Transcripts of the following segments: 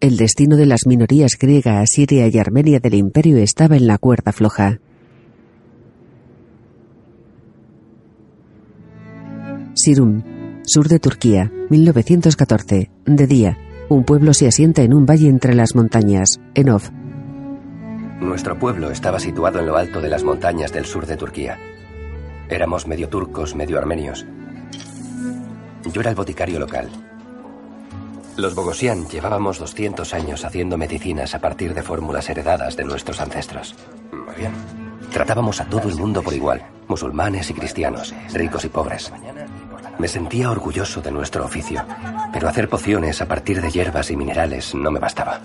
El destino de las minorías griega, asiria y armenia del imperio estaba en la cuerda floja. Sirum, sur de Turquía, 1914. De día, un pueblo se asienta en un valle entre las montañas. Enov. Nuestro pueblo estaba situado en lo alto de las montañas del sur de Turquía. Éramos medio turcos, medio armenios. Yo era el boticario local. Los Bogosian llevábamos 200 años haciendo medicinas a partir de fórmulas heredadas de nuestros ancestros. Muy bien. Tratábamos a todo el mundo por igual, musulmanes y cristianos, ricos y pobres. Me sentía orgulloso de nuestro oficio, pero hacer pociones a partir de hierbas y minerales no me bastaba.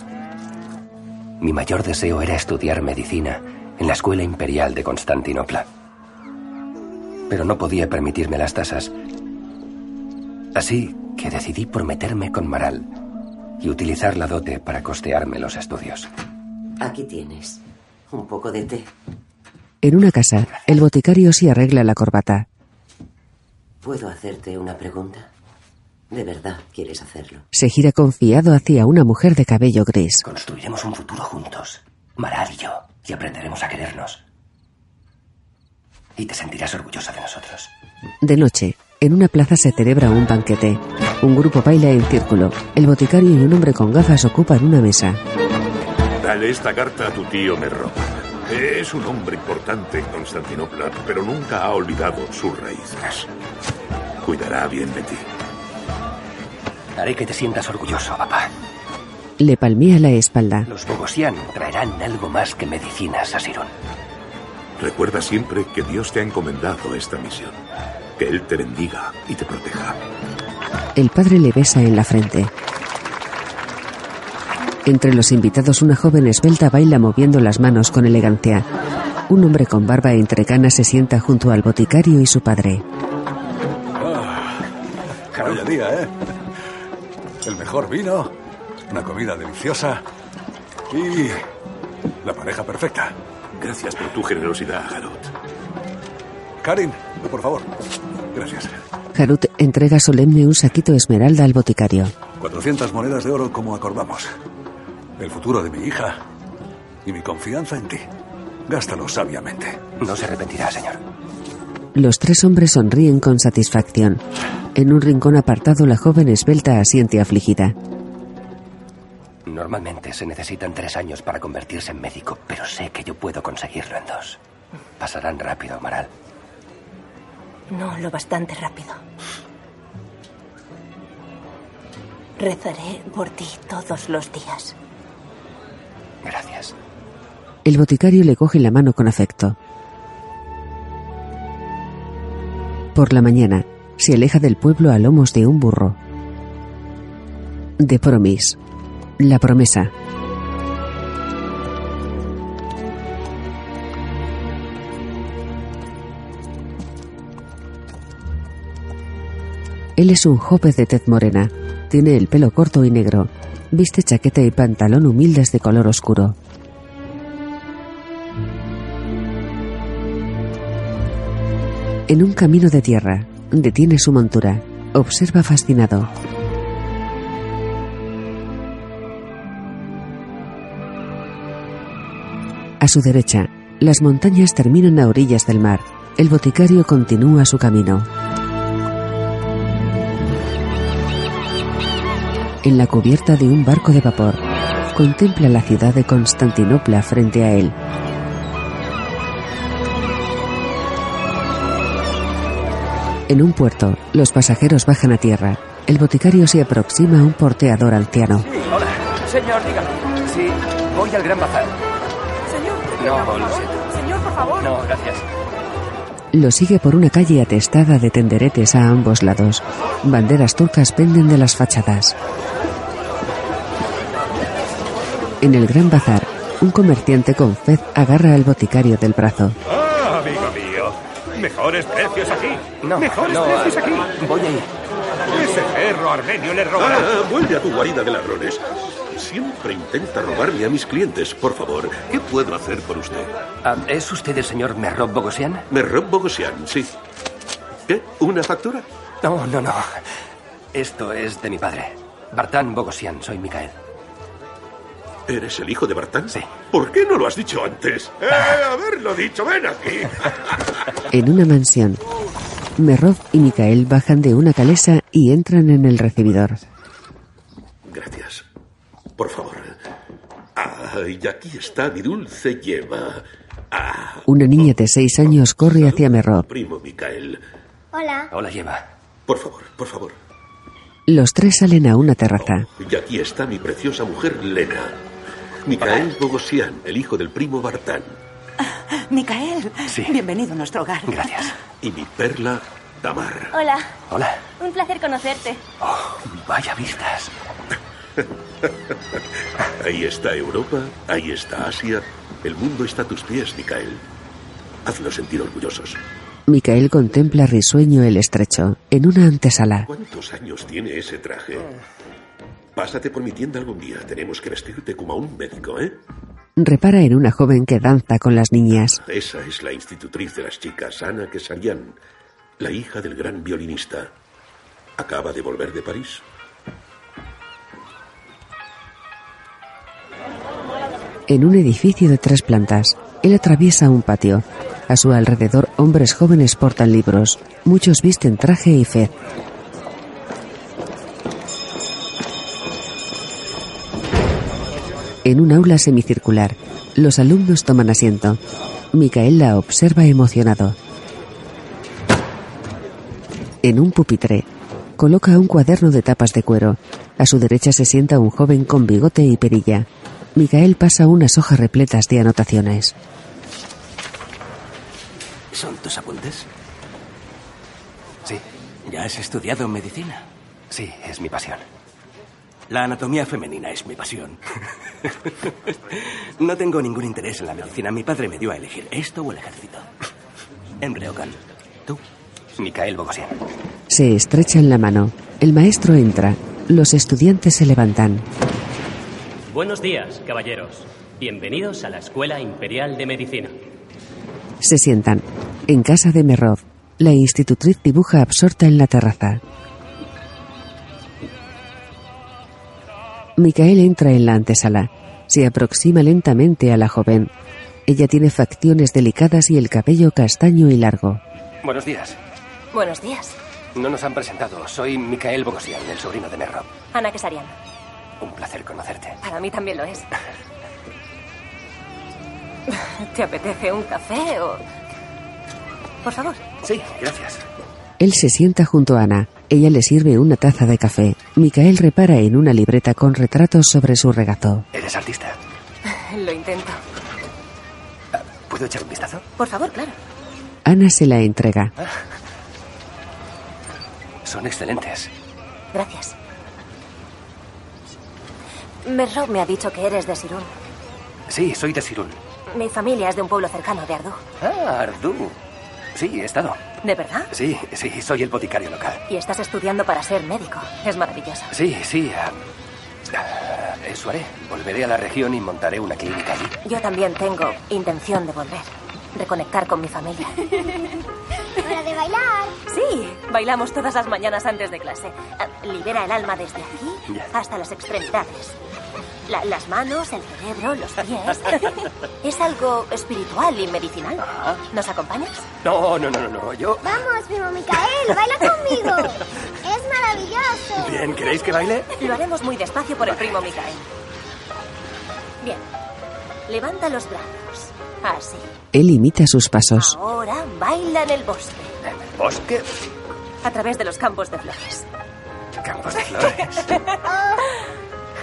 Mi mayor deseo era estudiar medicina en la Escuela Imperial de Constantinopla. Pero no podía permitirme las tasas. Así que decidí prometerme con Maral y utilizar la dote para costearme los estudios. Aquí tienes un poco de té. En una casa, el boticario se arregla la corbata. ¿Puedo hacerte una pregunta? ¿De verdad quieres hacerlo? Se gira confiado hacia una mujer de cabello gris. Construiremos un futuro juntos, Maral y yo, y aprenderemos a querernos. Y te sentirás orgullosa de nosotros. De noche, en una plaza se celebra un banquete. Un grupo baila en círculo. El boticario y un hombre con gafas ocupan una mesa. Dale esta carta a tu tío Merro. Es un hombre importante en Constantinopla, pero nunca ha olvidado sus raíces. Cuidará bien de ti. Haré que te sientas orgulloso, papá. Le palmea la espalda. Los Bogosian traerán algo más que medicinas a Sirón. Recuerda siempre que Dios te ha encomendado esta misión. Que Él te bendiga y te proteja. El padre le besa en la frente. Entre los invitados, una joven esbelta baila moviendo las manos con elegancia. Un hombre con barba e entrecana se sienta junto al boticario y su padre. Vaya día, ¿eh? El mejor vino, una comida deliciosa y la pareja perfecta. Gracias por tu generosidad, Harut. Karin, por favor. Gracias. Harut entrega solemne un saquito esmeralda al boticario. 400 monedas de oro como acordamos. El futuro de mi hija y mi confianza en ti. Gástalo sabiamente. No se arrepentirá, señor. Los tres hombres sonríen con satisfacción. En un rincón apartado, la joven esbelta asiente afligida. Normalmente se necesitan tres años para convertirse en médico, pero sé que yo puedo conseguirlo en dos. Pasarán rápido, Maral. No lo bastante rápido. Rezaré por ti todos los días. Gracias. El boticario le coge la mano con afecto. Por la mañana, se aleja del pueblo a lomos de un burro. De Promis. La promesa. Él es un joven de tez morena. Tiene el pelo corto y negro. Viste chaqueta y pantalón humildes de color oscuro. En un camino de tierra, detiene su montura. Observa fascinado. A su derecha, las montañas terminan a orillas del mar. El boticario continúa su camino. En la cubierta de un barco de vapor, contempla la ciudad de Constantinopla frente a él. En un puerto, los pasajeros bajan a tierra. El boticario se aproxima a un porteador anciano. Hola, señor, dígame. Sí, voy al Gran Bazar. Señor, No, lo siento. Señor, por favor. No, gracias. Lo sigue por una calle atestada de tenderetes a ambos lados. Banderas turcas penden de las fachadas. En el gran bazar, un comerciante con fez agarra al boticario del brazo. Ah, amigo mío. Mejores precios aquí. No, Mejores no, precios aquí. Voy a ir. Ese perro armenio le robará. Ah, vuelve a tu guarida de ladrones. Siempre intenta robarme a mis clientes. Por favor, ¿qué puedo hacer por usted? Ah, ¿Es usted el señor Merrob Bogosian? Merrob Bogosian, sí. ¿Qué? ¿Una factura? No, no, no. Esto es de mi padre. Bartán Bogosian, soy Mikael. ¿Eres el hijo de Bartán? Sí. ¿Por qué no lo has dicho antes? ¡Eh, haberlo dicho! ¡Ven aquí! En una mansión, Merov y Mikael bajan de una calesa y entran en el recibidor. Gracias. Por favor. Ah, y aquí está mi dulce yema. Ah, Una niña de seis años corre hacia Merov. primo Micael. Hola. Hola, Yema. Por favor, por favor. Los tres salen a una terraza. Y aquí está mi preciosa mujer Lena. Micael Bogosian, el hijo del primo Bartán. Micael, Sí. bienvenido a nuestro hogar. Gracias. Y mi perla Tamar. Hola. Hola. Un placer conocerte. Oh, vaya vistas. Ahí está Europa, ahí está Asia. El mundo está a tus pies, Micael. Hazlos sentir orgullosos. Mikael contempla risueño el estrecho, en una antesala. ¿Cuántos años tiene ese traje? Pásate por mi tienda algún día. Tenemos que vestirte como a un médico, ¿eh? Repara en una joven que danza con las niñas. Esa es la institutriz de las chicas, Ana Kesarian, la hija del gran violinista. Acaba de volver de París. En un edificio de tres plantas, él atraviesa un patio. A su alrededor, hombres jóvenes portan libros. Muchos visten traje y fez. En un aula semicircular, los alumnos toman asiento. Micael la observa emocionado. En un pupitre, coloca un cuaderno de tapas de cuero. A su derecha se sienta un joven con bigote y perilla. Micael pasa unas hojas repletas de anotaciones. ¿Son tus apuntes? Sí, ¿Ya has estudiado medicina? sí, es mi pasión. La anatomía femenina es mi pasión. no tengo ningún interés en la medicina. Mi padre me dio a elegir esto o el ejército. Embreocan. ¿Tú? Micael Bogosian. Se estrechan la mano. El maestro entra. Los estudiantes se levantan. Buenos días, caballeros. Bienvenidos a la Escuela Imperial de Medicina. Se sientan. En casa de Merov, la institutriz dibuja absorta en la terraza. Micael entra en la antesala. Se aproxima lentamente a la joven. Ella tiene facciones delicadas y el cabello castaño y largo. Buenos días. Buenos días. No nos han presentado. Soy Micael Bogosian, el sobrino de Merrob. Ana Kesarian. Un placer conocerte. Para mí también lo es. ¿Te apetece un café o...? Por favor. Sí, gracias. Él se sienta junto a Ana. Ella le sirve una taza de café. Micael repara en una libreta con retratos sobre su regazo. ¿Eres artista? Lo intento. ¿Puedo echar un vistazo? Por favor, claro. Ana se la entrega. Son excelentes. Gracias. Merrob me ha dicho que eres de Sirun. Sí, soy de Sirun. Mi familia es de un pueblo cercano, de Ardú. Ah, Ardú. Sí, he estado. ¿De verdad? Sí, sí, soy el boticario local. Y estás estudiando para ser médico. Es maravilloso. Sí, sí. ah, eso haré. Volveré a la región y montaré una clínica allí. Yo también tengo intención de volver. Reconectar con mi familia. ¡Hora de bailar! Sí, bailamos todas las mañanas antes de clase. Ah, Libera el alma desde aquí hasta las extremidades. La- las manos, el cerebro, los pies. es algo espiritual y medicinal. ¿Nos acompañas? No, no, no, no, no. Yo. Vamos, primo Micael, baila conmigo. Es maravilloso. Bien, ¿queréis que baile? Lo haremos muy despacio por el primo Micael. Bien. Levanta los brazos. Así. Él imita sus pasos. Ahora baila en el bosque. Bosque. A través de los campos de flores. Campos de flores.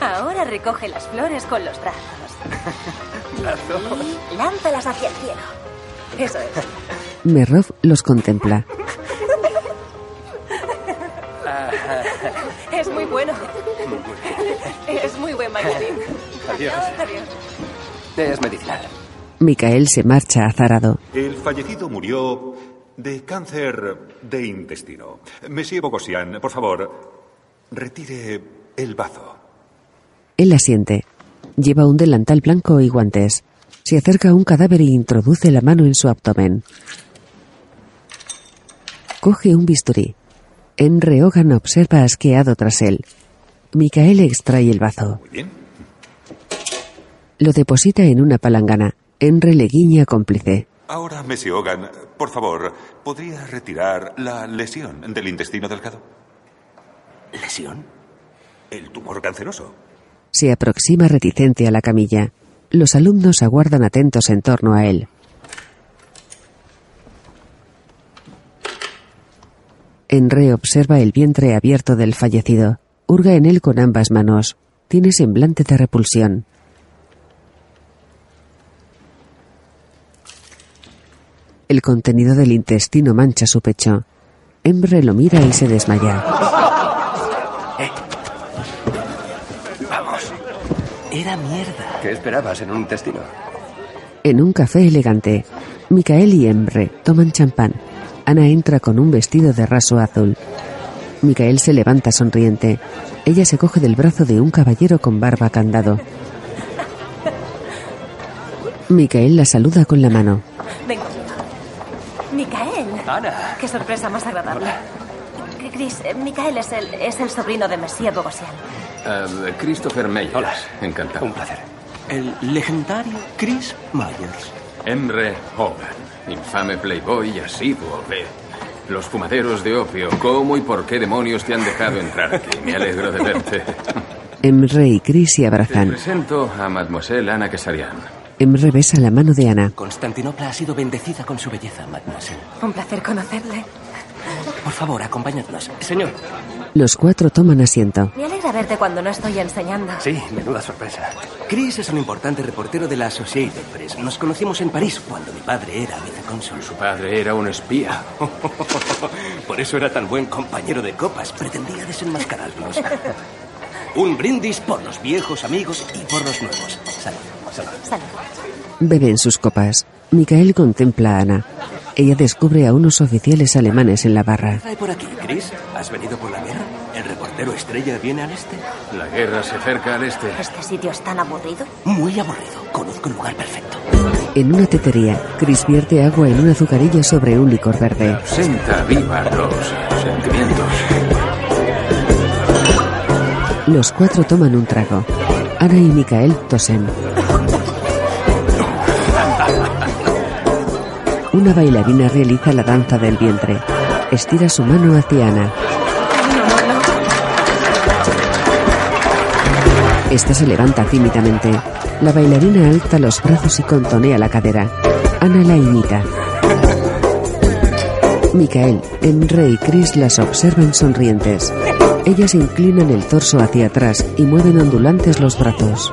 Ahora recoge las flores con los brazos. Y lánzalas hacia el cielo. Eso es. Merov los contempla. Es muy bueno. Es muy buen bailarín. Adiós. Adiós. Es medicinal. Micael se marcha azarado. El fallecido murió de cáncer de intestino. Monsieur Bogosian, por favor, retire el bazo. Él asiente. Lleva un delantal blanco y guantes. Se acerca a un cadáver y introduce la mano en su abdomen. Coge un bisturí. En Rehogan observa asqueado tras él. Micael extrae el bazo. Muy bien. Lo deposita en una palangana. Enre le guiña cómplice. Ahora, Messi Hogan, por favor, ¿podría retirar la lesión del intestino delgado? ¿Lesión? El tumor canceroso. Se aproxima reticente a la camilla. Los alumnos aguardan atentos en torno a él. Enre observa el vientre abierto del fallecido. Hurga en él con ambas manos. Tiene semblante de repulsión. El contenido del intestino mancha su pecho. Embre lo mira y se desmaya. Vamos. Era mierda. ¿Qué esperabas en un intestino? En un café elegante, Micael y Embre toman champán. Ana entra con un vestido de raso azul. Micael se levanta sonriente. Ella se coge del brazo de un caballero con barba candado. Micael la saluda con la mano. Venga. Ana. Qué sorpresa más agradable. Chris, eh, Micael es el, es el sobrino de Monsieur Bogosian. Eh, Christopher Meyers. Hola. Encantado. Un placer. El legendario Chris Myers. Emre Hogan, infame playboy y asiduo de los fumaderos de opio. ¿Cómo y por qué demonios te han dejado entrar aquí? Me alegro de verte. Emre y Chris se Te abrazan. presento a Mademoiselle Ana Kesarian. Emre besa la mano de Ana. Constantinopla ha sido bendecida con su belleza, mademoiselle. Un placer conocerle. Por favor, acompañadnos. Señor. Los cuatro toman asiento. Me alegra verte cuando no estoy enseñando. Sí, menuda sorpresa. Chris es un importante reportero de la Associated Press. Nos conocimos en París cuando mi padre era vicecónsul. Su padre era un espía. Por eso era tan buen compañero de copas. Pretendía desenmascararnos. Un brindis por los viejos amigos y por los nuevos. Salud. Beben sus copas. Micael contempla a Ana. Ella descubre a unos oficiales alemanes en la barra. Hay por aquí, Chris. ¿Has venido por la guerra? ¿El reportero estrella viene al este? La guerra se acerca al este. ¿Este sitio es tan aburrido? Muy aburrido. Conozco un lugar perfecto. En una tetería, Chris vierte agua en un azucarillo sobre un licor verde. Senta viva los sentimientos. Los cuatro toman un trago. Ana y Micael tosen. Una bailarina realiza la danza del vientre. Estira su mano hacia Ana. Esta se levanta tímidamente. La bailarina alza los brazos y contonea la cadera. Ana la imita. Micael, Emre y Chris las observan sonrientes. Ellas inclinan el torso hacia atrás y mueven ondulantes los brazos.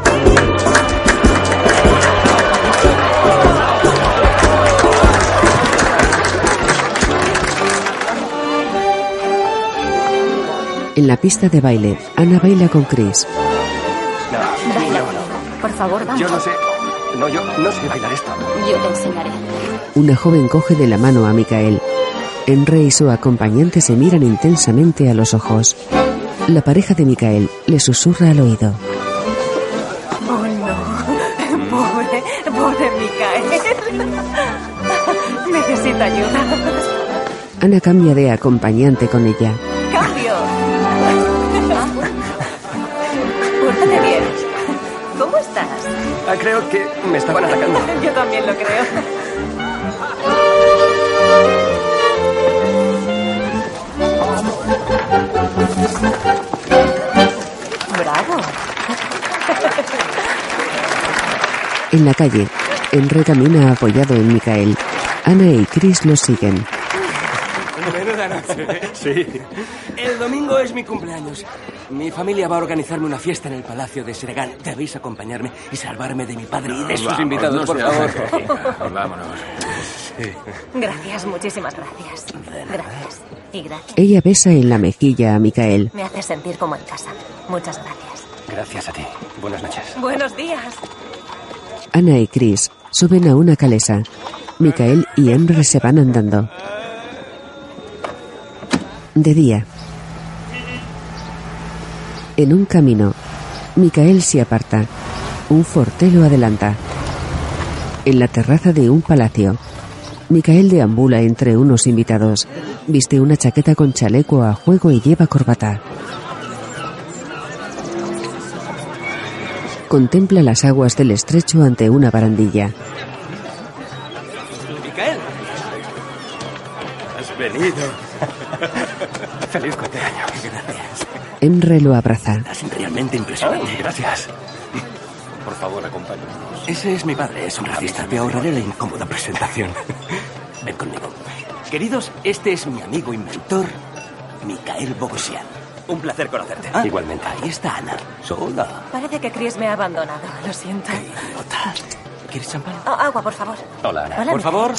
En la pista de baile, Ana baila con Chris. Dale. Por favor, vamos. Yo no sé. No, yo no sé bailar esto. Yo te enseñaré. Una joven coge de la mano a Micael. Enre y su acompañante se miran intensamente a los ojos. La pareja de Micael le susurra al oído. Oh, no. Pobre, pobre Micael. Necesita ayuda. Ana cambia de acompañante con ella. Creo que me estaban atacando. Yo también lo creo. Bravo. En la calle, Enre camina apoyado en Micael. Ana y Chris lo siguen. Menuda noche. Sí. El domingo es mi cumpleaños. Mi familia va a organizarme una fiesta en el Palacio de Seregán. Debéis acompañarme y salvarme de mi padre y de sus Vamos, invitados, no por favor. Vámonos. Gracias, muchísimas gracias. Gracias. Y gracias. Ella besa en la mejilla a Micael. Me hace sentir como en casa. Muchas gracias. Gracias a ti. Buenas noches. Buenos días. Ana y Chris suben a una calesa. Micael y Emre se van andando. De día. En un camino, Micael se aparta. Un fortelo adelanta. En la terraza de un palacio, Micael deambula entre unos invitados. Viste una chaqueta con chaleco a juego y lleva corbata. Contempla las aguas del estrecho ante una barandilla. Micael. Has venido. Feliz cumpleaños. Gracias. Emre lo abraza. Es realmente impresionante. gracias. Por favor, acompáñanos. Ese es mi padre, es un racista. Te ahorraré la incómoda presentación. Ven conmigo. Queridos, este es mi amigo y mentor, Micael Bogosian. Un placer conocerte. Ah, Igualmente. Ahí está Ana. Sola. Parece que Chris me ha abandonado. Lo siento. ¿Quieres champán? Oh, agua, por favor. Hola, Ana. Hola, Por favor,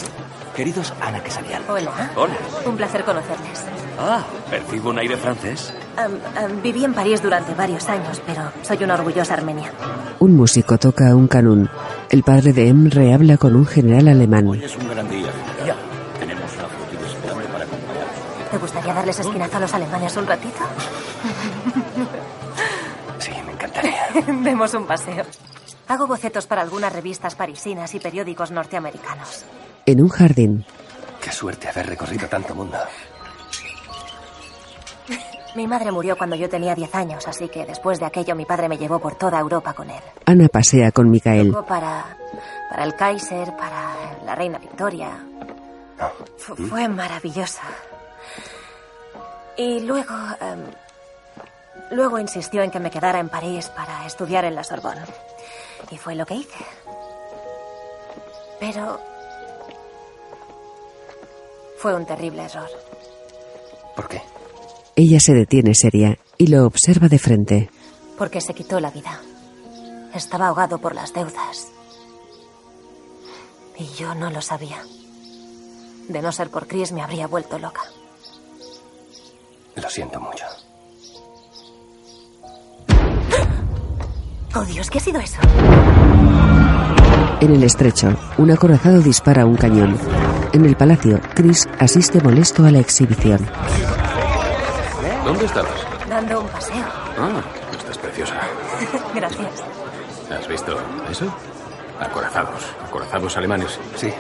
queridos Ana Quesalian. Hola. Hola. Un placer conocerles. Ah, percibo un aire francés. Viví en París durante varios años, pero soy una orgullosa armenia. Un músico toca un canún. El padre de Emre habla con un general alemán. Es un gran día, general. Tenemos una flotilla para acompañarnos. ¿Te gustaría darles esquinazo a los alemanes un ratito? Sí, me encantaría. Demos un paseo. Hago bocetos para algunas revistas parisinas y periódicos norteamericanos. En un jardín, Qué suerte haber recorrido tanto mundo. Mi madre murió cuando yo tenía 10 años, así que después de aquello mi padre me llevó por toda Europa con él. Ana pasea con Micael. Tocó para, para el Kaiser, para la reina Victoria. Fu- fue maravillosa. Y luego... em, luego insistió en que me quedara en París para estudiar en la Sorbonne. Y fue lo que hice. Pero... Fue un terrible error. ¿Por qué? Ella se detiene seria y lo observa de frente. Porque se quitó la vida. Estaba ahogado por las deudas. Y yo no lo sabía. De no ser por Chris me habría vuelto loca. Lo siento mucho. Oh Dios, ¿qué ha sido eso? En el estrecho, un acorazado dispara un cañón. En el palacio, Chris asiste molesto a la exhibición. ¿Dónde estabas? Dando un paseo. Ah, estás preciosa. Gracias. ¿Has visto eso? Acorazados. Acorazados alemanes. Sí.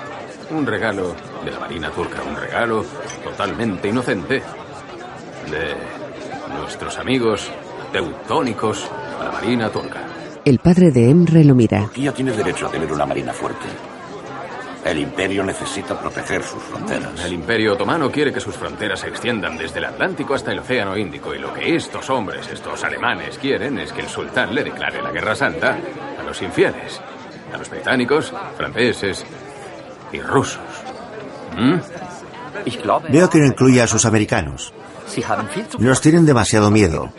Un regalo de la Marina turca. Un regalo totalmente inocente. De nuestros amigos teutónicos a la Marina turca. El padre de Emre lo mira. Turquía tiene derecho a tener una marina fuerte. El imperio necesita proteger sus fronteras. El Imperio Otomano quiere que sus fronteras se extiendan desde el Atlántico hasta el Océano Índico y lo que estos hombres, estos alemanes, quieren es que el sultán le declare la guerra santa a los infieles, a los británicos, franceses y rusos. ¿Mm? Veo que no incluye a sus americanos. Nos tienen demasiado miedo.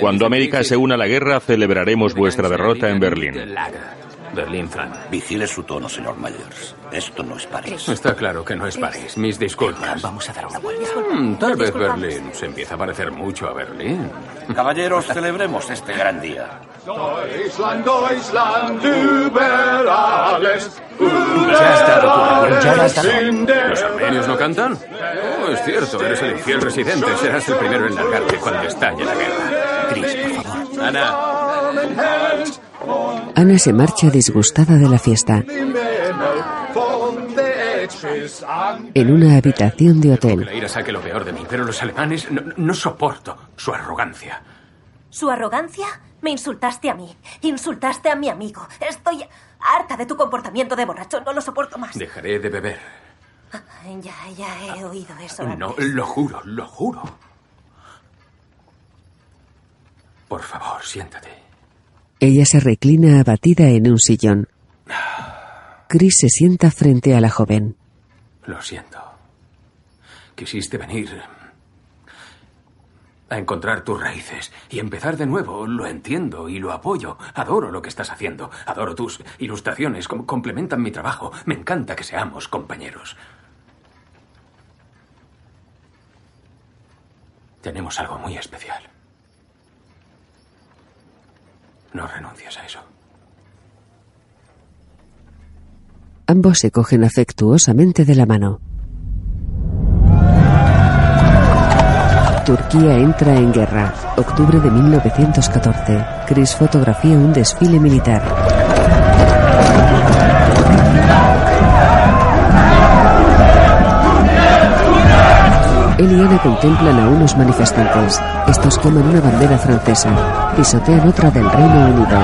Cuando América se una a la guerra, celebraremos vuestra derrota en Berlín. Berlín, Fran. Vigile su tono, señor Myers. Esto no es París. Está claro que no es París. Mis disculpas. Vamos a dar una vuelta. Mm, tal vez Berlín se empieza a parecer mucho a Berlín. Caballeros, celebremos este gran día. Deutschland, Deutschland, über alles. Ya está, doctor, ya basta. ¿Los armenios no cantan? Oh, es cierto, eres el infiel residente. Serás el primero en largarte cuando estalle la guerra. Chris, por favor. Ana. Ana se marcha disgustada de la fiesta. En una habitación de Que hotel, la ira saque lo peor de mí, pero los alemanes no, no soporto su arrogancia. ¿Su arrogancia? Me insultaste a mí. Insultaste a mi amigo. Estoy harta de tu comportamiento de borracho. No lo soporto más. Dejaré de beber. Ya, ya he oído eso. No, antes. lo juro, lo juro. Por favor, siéntate. ella se reclina abatida en un sillón. Chris se sienta frente a la joven. Lo siento. Quisiste venir a encontrar tus raíces y empezar de nuevo. Lo entiendo y lo apoyo. Adoro lo que estás haciendo. Adoro tus ilustraciones. com- complementan mi trabajo. Me encanta que seamos compañeros. Tenemos algo muy especial. No renuncies a eso. Ambos se cogen afectuosamente de la mano. Turquía entra en guerra. Octubre de 1914. Chris fotografía un desfile militar. Él y Ana contemplan a unos manifestantes. Estos queman una bandera francesa. Pisotean otra del Reino Unido.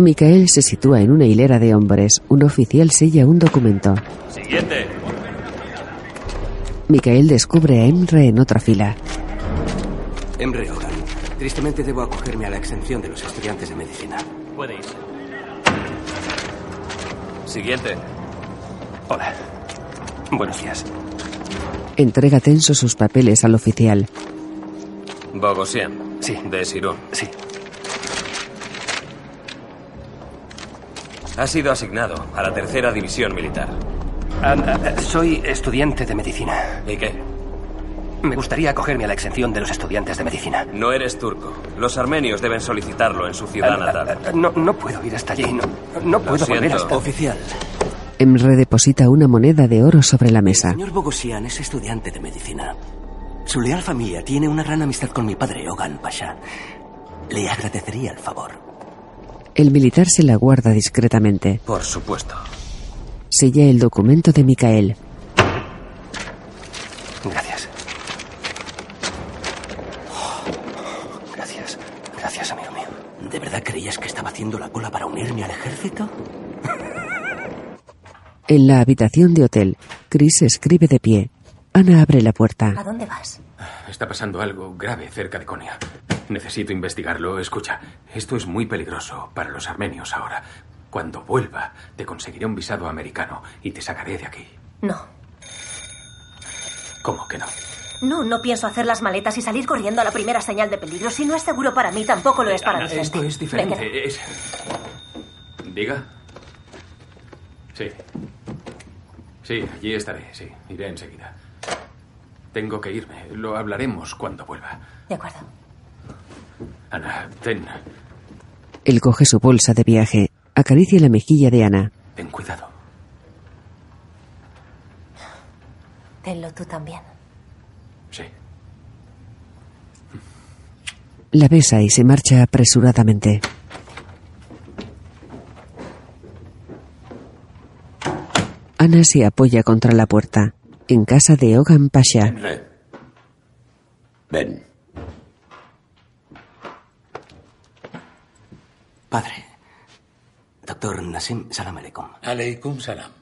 Micael se sitúa en una hilera de hombres. Un oficial sella un documento. Siguiente. Micael descubre a Emre en otra fila. Emre Hogan. Tristemente debo acogerme a la exención de los estudiantes de medicina. Puede irse. Siguiente. Hola. Buenos días. Entrega tenso sus papeles al oficial. Bogosian. Sí. De Sirun. Sí. Ha sido asignado a la tercera división militar. Ah, ah, soy estudiante de medicina. ¿Y qué? Me gustaría acogerme a la exención de los estudiantes de medicina. No eres turco. Los armenios deben solicitarlo en su ciudad natal. ah, no, no puedo ir hasta allí. No, no puedo volver hasta... Oficial. Emre deposita una moneda de oro sobre la mesa. Señor Bogosian es estudiante de medicina. Su leal familia tiene una gran amistad con mi padre, Ogan Pasha. Le agradecería el favor. El militar se la guarda discretamente. Por supuesto. Sella el documento de Micael. Gracias. Gracias. Gracias, amigo mío. ¿De verdad creías que estaba haciendo la cola para unirme al ejército? En la habitación de hotel, Chris escribe de pie. Ana abre la puerta. ¿A dónde vas? Está pasando algo grave cerca de Konya. Necesito investigarlo. Escucha, esto es muy peligroso para los armenios ahora. Cuando vuelva, te conseguiré un visado americano y te sacaré de aquí. No. ¿Cómo que no? No, no pienso hacer las maletas y salir corriendo a la primera señal de peligro. Si no es seguro para mí, tampoco lo es para Ana, mi gente. Esto es diferente. Es... Diga. Sí. Sí, allí estaré, sí. Iré enseguida. Tengo que irme. Lo hablaremos cuando vuelva. De acuerdo. Ana, ten, Él coge su bolsa de viaje. Acaricia la mejilla de Ana. ten cuidado. Tenlo tú también. Sí. La besa y se marcha apresuradamente. Ana se apoya contra la puerta. En casa de Ogan Pasha. Emre. Ven. Padre. Doctor Nassim, salam aleikum. Aleikum salam.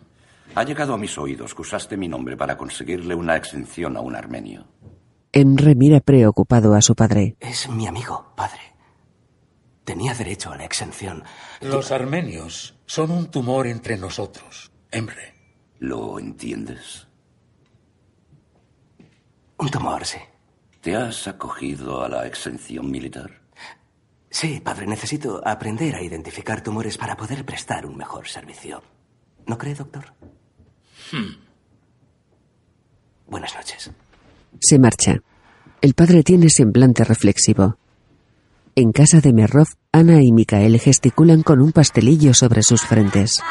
Ha llegado a mis oídos que usaste mi nombre para conseguirle una exención a un armenio. Emre mira preocupado a su padre. Es mi amigo, padre. Tenía derecho a la exención. Los armenios son un tumor entre nosotros, Emre. ¿Lo entiendes? Un tumor, sí. ¿Te has acogido a la exención militar? Sí, padre, necesito aprender a identificar tumores para poder prestar un mejor servicio. ¿No cree, doctor? Hmm. Buenas noches. Se marcha. El padre tiene semblante reflexivo. En casa de Merrov, Ana y Micael gesticulan con un pastelillo sobre sus frentes.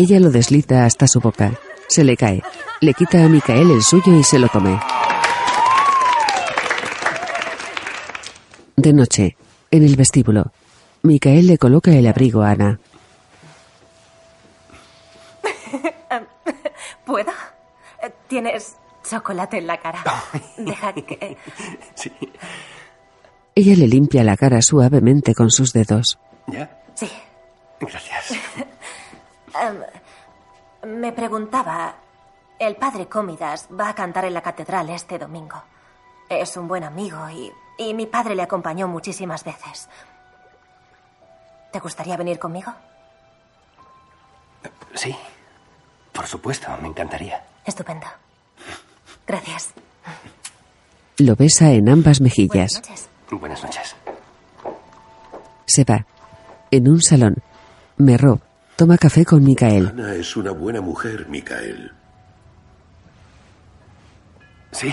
Ella lo desliza hasta su boca. Se le cae. Le quita a Micael el suyo y se lo come. De noche, en el vestíbulo, Micael le coloca el abrigo a Ana. ¿Puedo? Tienes chocolate en la cara. Deja que... Sí. Ella le limpia la cara suavemente con sus dedos. ¿Ya? Sí. Gracias. Em, me preguntaba, el padre Cómidas va a cantar en la catedral este domingo. Es un buen amigo y, y mi padre le acompañó muchísimas veces. ¿Te gustaría venir conmigo? Sí. Por supuesto, me encantaría. Estupendo. Gracias. Lo besa en ambas mejillas. Buenas noches. Se va. En un salón, Merrov toma café con Micael. Ana es una buena mujer, Micael. Sí,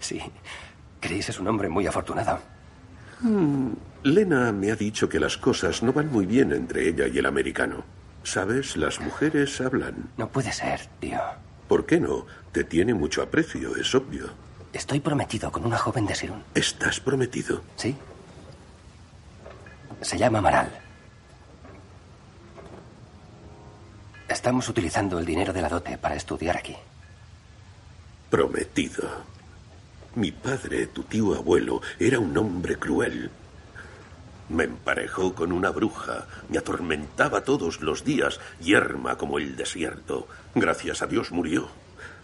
sí. Chris es un hombre muy afortunado. Hmm, Lena me ha dicho que las cosas no van muy bien entre ella y el americano. ¿Sabes? Las mujeres hablan. No puede ser, tío. ¿Por qué no? Te tiene mucho aprecio, es obvio. Estoy prometido con una joven de Sirun. ¿Estás prometido? Sí. Se llama Maral. Estamos utilizando el dinero de la dote para estudiar aquí. Prometido. Mi padre, tu tío abuelo, era un hombre cruel. Me emparejó con una bruja, me atormentaba todos los días, yerma como el desierto. Gracias a Dios murió.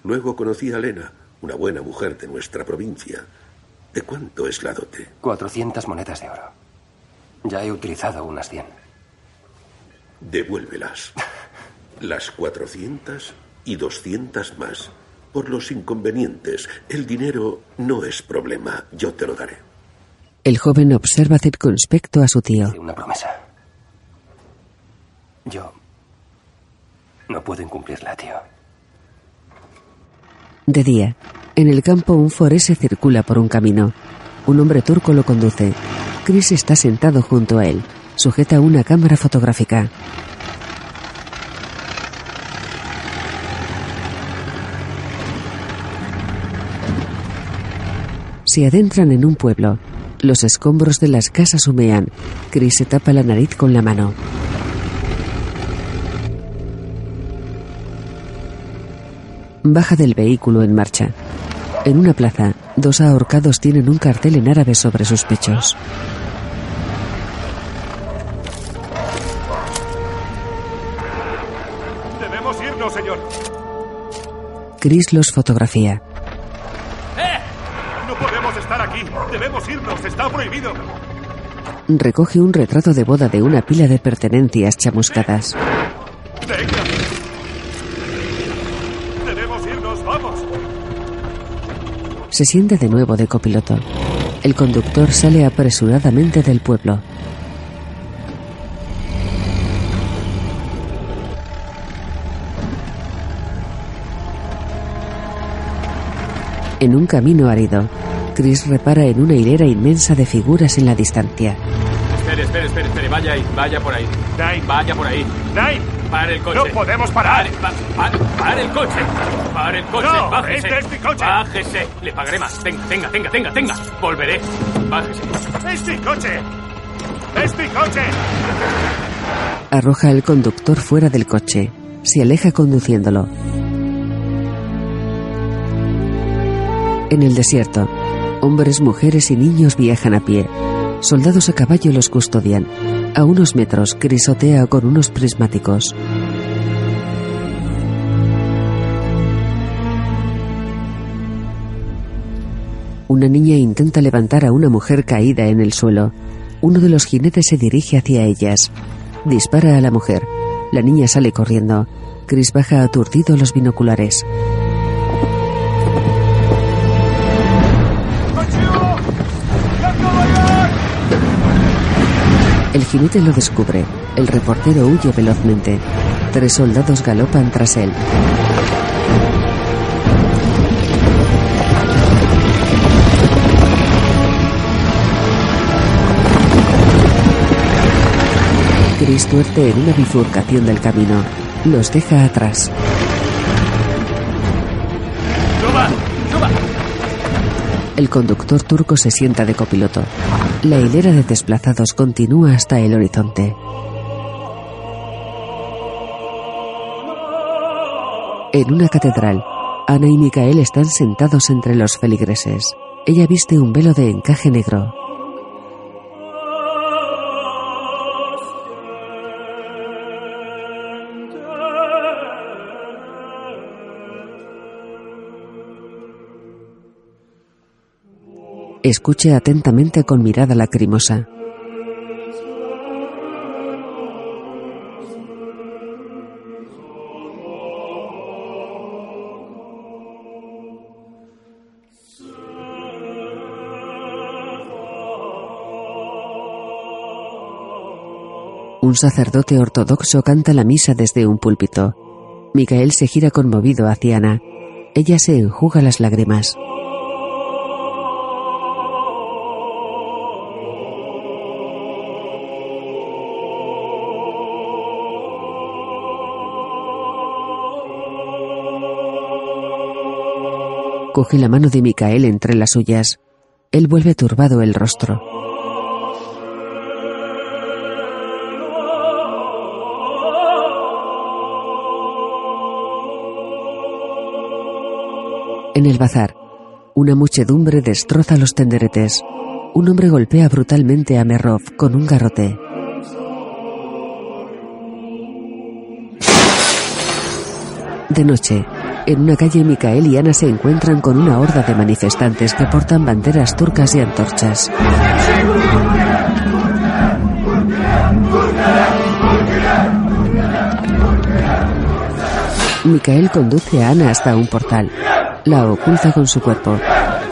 Luego conocí a Elena, una buena mujer de nuestra provincia. ¿De cuánto es la dote? 400 monedas de oro. Ya he utilizado unas 100. Devuélvelas. Las 400 y 200 más. Por los inconvenientes. El dinero no es problema. Yo te lo daré. El joven observa circunspecto a su tío. Una promesa. Yo no puedo incumplirla, tío. De día, en el campo un forese circula por un camino. Un hombre turco lo conduce. Chris está sentado junto a él. Sujeta una cámara fotográfica. Se adentran en un pueblo. Los escombros de las casas humean. Chris se tapa la nariz con la mano. Baja del vehículo en marcha. En una plaza, dos ahorcados tienen un cartel en árabe sobre sus pechos. Debemos irnos, señor. Chris los fotografía. Estar aquí. Debemos irnos. Está prohibido. Recoge un retrato de boda de una pila de pertenencias chamuscadas. Venga. Debemos irnos. Vamos. Se siente de nuevo de copiloto. El conductor sale apresuradamente del pueblo. En un camino árido, Chris repara en una hilera inmensa de figuras en la distancia. Espere, espere, espere, espere. Vaya ahí, vaya por ahí. Vaya por ahí. Nine. Pare el coche. No podemos parar. Pare, pa- pare, pare el coche. Pare el coche. No, Bájese. este es mi coche. Bájese. Le pagaré más. Tenga, tenga, tenga, tenga, tenga. Volveré. Bájese. ¡Es mi coche! ¡Es mi coche! Arroja al conductor fuera del coche. Se aleja conduciéndolo. En el desierto, hombres, mujeres y niños viajan a pie. Soldados a caballo los custodian. A unos metros, crisotea con unos prismáticos. Una niña intenta levantar a una mujer caída en el suelo. Uno de los jinetes se dirige hacia ellas. Dispara a la mujer. La niña sale corriendo. Chris baja aturdido los binoculares. Jinete lo descubre. El reportero huye velozmente. Tres soldados galopan tras él. Chris tuerte en una bifurcación del camino. Los deja atrás. El conductor turco se sienta de copiloto. La hilera de desplazados continúa hasta el horizonte. En una catedral, Ana y Micael están sentados entre los feligreses. Ella viste un velo de encaje negro. Escuche atentamente con mirada lacrimosa. Un sacerdote ortodoxo canta la misa desde un púlpito. Micael se gira conmovido hacia Ana. Ella se enjuga las lágrimas. Coge la mano de Micael entre las suyas. Él vuelve turbado el rostro. En el bazar, una muchedumbre destroza los tenderetes. Un hombre golpea brutalmente a Merov con un garrote. De noche, en una calle Micael y Ana se encuentran con una horda de manifestantes que portan banderas turcas y antorchas. Micael conduce a Ana hasta un portal. La oculta con su cuerpo.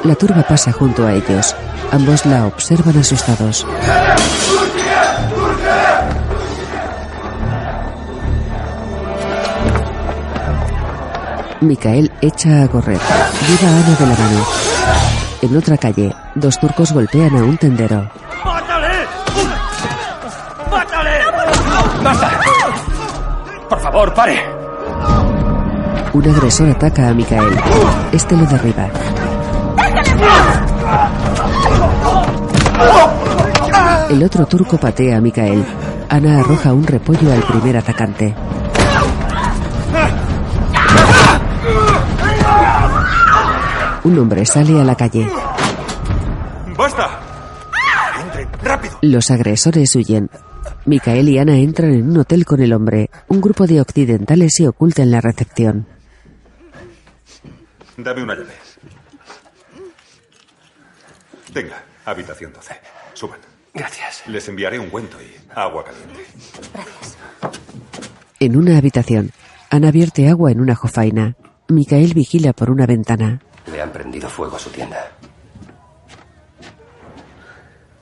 La turba pasa junto a ellos. Ambos la observan asustados. Micael echa a correr. Lleva a Ana de la mano. En otra calle, dos turcos golpean a un tendero. ¡Mátale! ¡Mátale! ¡Basta! Por favor, pare. Un agresor ataca a Micael. Este lo derriba. El otro turco patea a Micael. Ana arroja un repollo al primer atacante. Un hombre sale a la calle. ¡Basta! ¡Entren, rápido! Los agresores huyen. Micael y Ana entran en un hotel con el hombre. Un grupo de occidentales se oculta en la recepción. Dame una llave. Venga, habitación 12. Suban. Gracias. Les enviaré un cuento y agua caliente. En una habitación, Ana vierte agua en una jofaina. Micael vigila por una ventana. Le han prendido fuego a su tienda.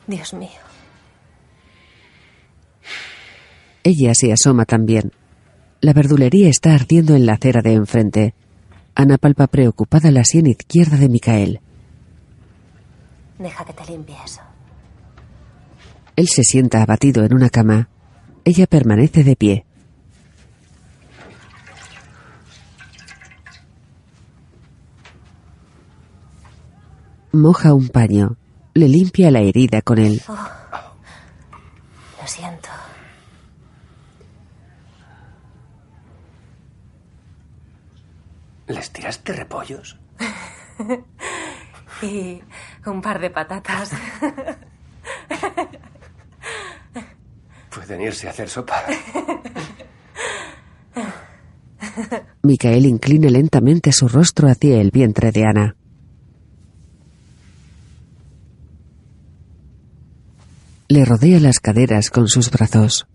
Dios mío. Ella se asoma también. La verdulería está ardiendo en la acera de enfrente. Ana palpa preocupada la sien izquierda de Micael. Deja que te limpie eso. Él se sienta abatido en una cama. Ella permanece de pie. Moja un paño. Le limpia la herida con él. Oh, lo siento. ¿Les tiraste repollos? y un par de patatas. Pueden irse a hacer sopa. Micael inclina lentamente su rostro hacia el vientre de Ana. Le rodea las caderas con sus brazos.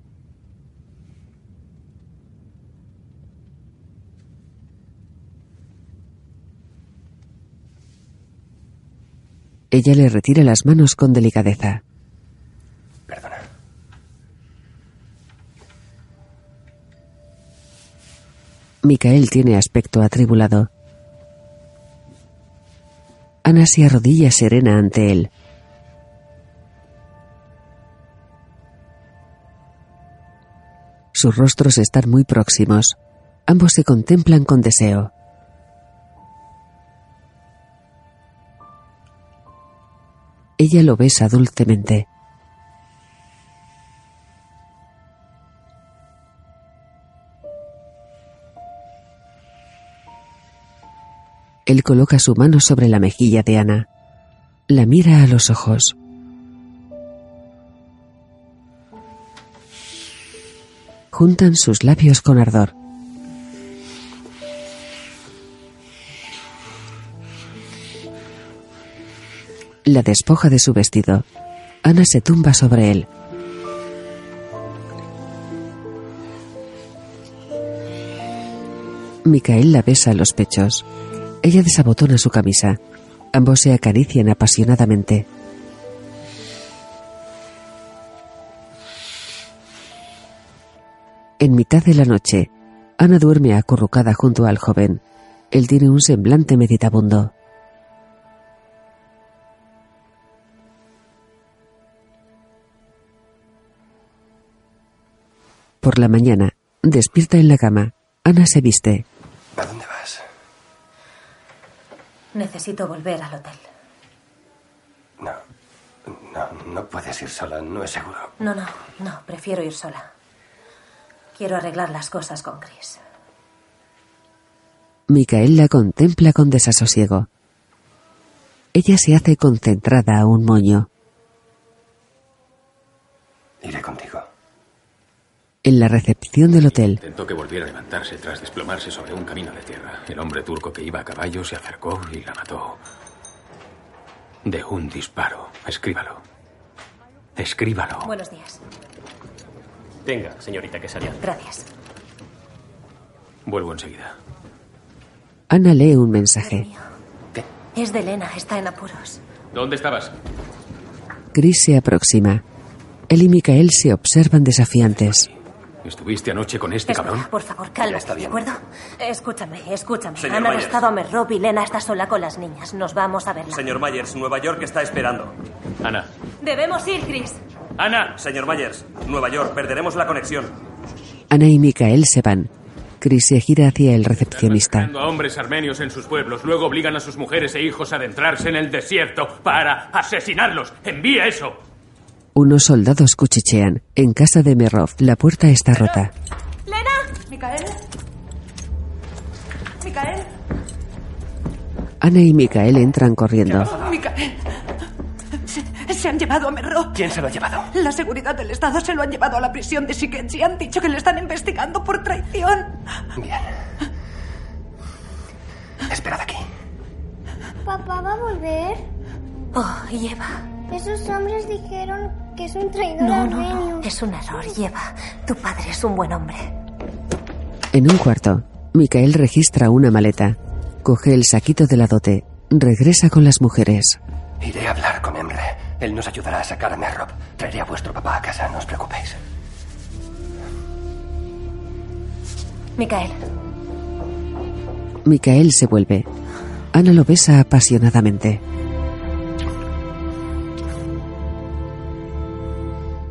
Ella le retira las manos con delicadeza. Perdona. Micael tiene aspecto atribulado. Ana se arrodilla serena ante él. Sus rostros están muy próximos. Ambos se contemplan con deseo. Ella lo besa dulcemente. Él coloca su mano sobre la mejilla de Ana. La mira a los ojos. Juntan sus labios con ardor. La despoja de su vestido. Ana se tumba sobre él. Micael la besa los pechos. Ella desabotona su camisa. Ambos se acarician apasionadamente. En mitad de la noche, Ana duerme acurrucada junto al joven. Él tiene un semblante meditabundo. Por la mañana, despierta en la cama. Ana se viste. ¿A dónde vas? Necesito volver al hotel. No. No, no puedes ir sola, no es seguro. No, no, no, prefiero ir sola. Quiero arreglar las cosas con Chris. Micael la contempla con desasosiego. Ella se hace concentrada a un moño. Iré contigo. En la recepción del hotel, Intentó que volviera a levantarse tras desplomarse sobre un camino de tierra. El hombre turco que iba a caballo se acercó y la mató. De un disparo. Escríbalo. Escríbalo. Buenos días. Tenga, señorita Quesaria. Gracias. Vuelvo enseguida. Ana lee un mensaje. Es de Elena, está en apuros. ¿Dónde estabas? Chris se aproxima. Él y Micael se observan desafiantes. ¿Estuviste anoche con este Espera, cabrón? por favor, cálmate, ¿de acuerdo? Escúchame, escúchame. Señor Han Myers. arrestado a Merrop y Lena está sola con las niñas. Nos vamos a verla. Señor Myers, Nueva York está esperando. Ana. Debemos ir, Chris. Ana. Señor Myers, Nueva York, perderemos la conexión. Ana y Micael se van. Chris se gira hacia el recepcionista. Masacrando a hombres armenios en sus pueblos, luego obligan a sus mujeres e hijos a adentrarse en el desierto para asesinarlos. ¡Envía eso! Unos soldados cuchichean. En casa de Merov, la puerta está rota. ¡Lena! ¿Micael? ¿Micael? Ana y Micael entran corriendo. ¡Micael! Se, se han llevado a Merro. ¿Quién se lo ha llevado? La seguridad del Estado se lo han llevado a la prisión de Sikensi. Han dicho que le están investigando por traición. Bien. Esperad aquí. ¿Papá va a volver? Oh, Lleva. Esos hombres dijeron que es un traidor No, no, no. Es un error, Lleva. Tu padre es un buen hombre. En un cuarto, Micael registra una maleta. Coge el saquito de la dote. Regresa con las mujeres. Iré a hablar con Emre. Él nos ayudará a sacar a Merrop. Traeré a vuestro papá a casa, no os preocupéis. Micael, Micael se vuelve. Ana lo besa apasionadamente.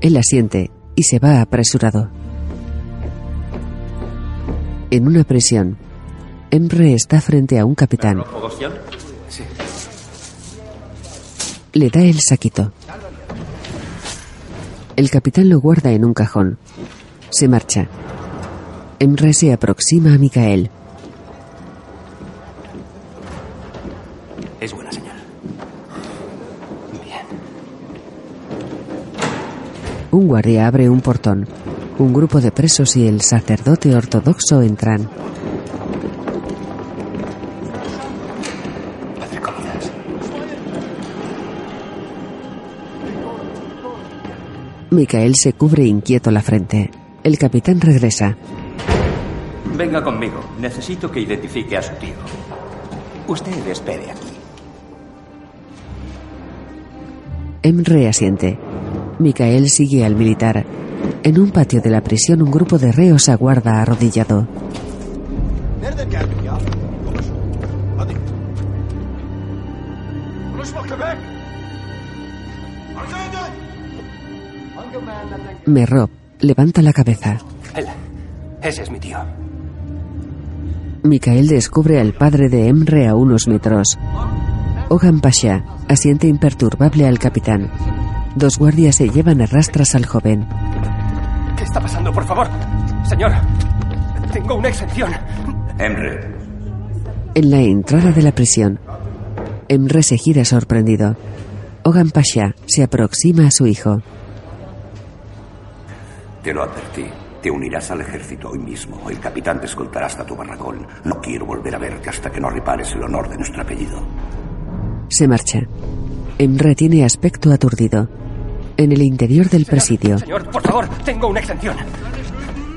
Él asiente y se va apresurado. En una prisión, Emre está frente a un capitán. Le da el saquito. El capitán lo guarda en un cajón. Se marcha. Emre se aproxima a Micael. Es buena señal. Bien. Un guardia abre un portón. Un grupo de presos y el sacerdote ortodoxo entran. Padre Comidas. Micael se cubre inquieto la frente. El capitán regresa. Venga conmigo. Necesito que identifique a su tío. Usted espere aquí. Emre asiente. Micael sigue al militar. En un patio de la prisión un grupo de reos aguarda arrodillado. Merrob levanta la cabeza. Él. Ese es mi tío. Micael descubre al padre de Emre a unos metros. Ogan Pasha asiente imperturbable al capitán. Dos guardias se llevan a rastras al joven. ¿Qué está pasando, por favor? Señor, tengo una exención. Emre, En la entrada de la prisión, Emre se gira sorprendido. Ogan Pasha se aproxima a su hijo. te lo advertí. Te unirás al ejército hoy mismo. El capitán te escoltará hasta tu barracón. No quiero volver a verte hasta que no repares el honor de nuestro apellido. Se marcha. Emre tiene aspecto aturdido. En el interior del presidio, Señor, por favor, tengo una exención.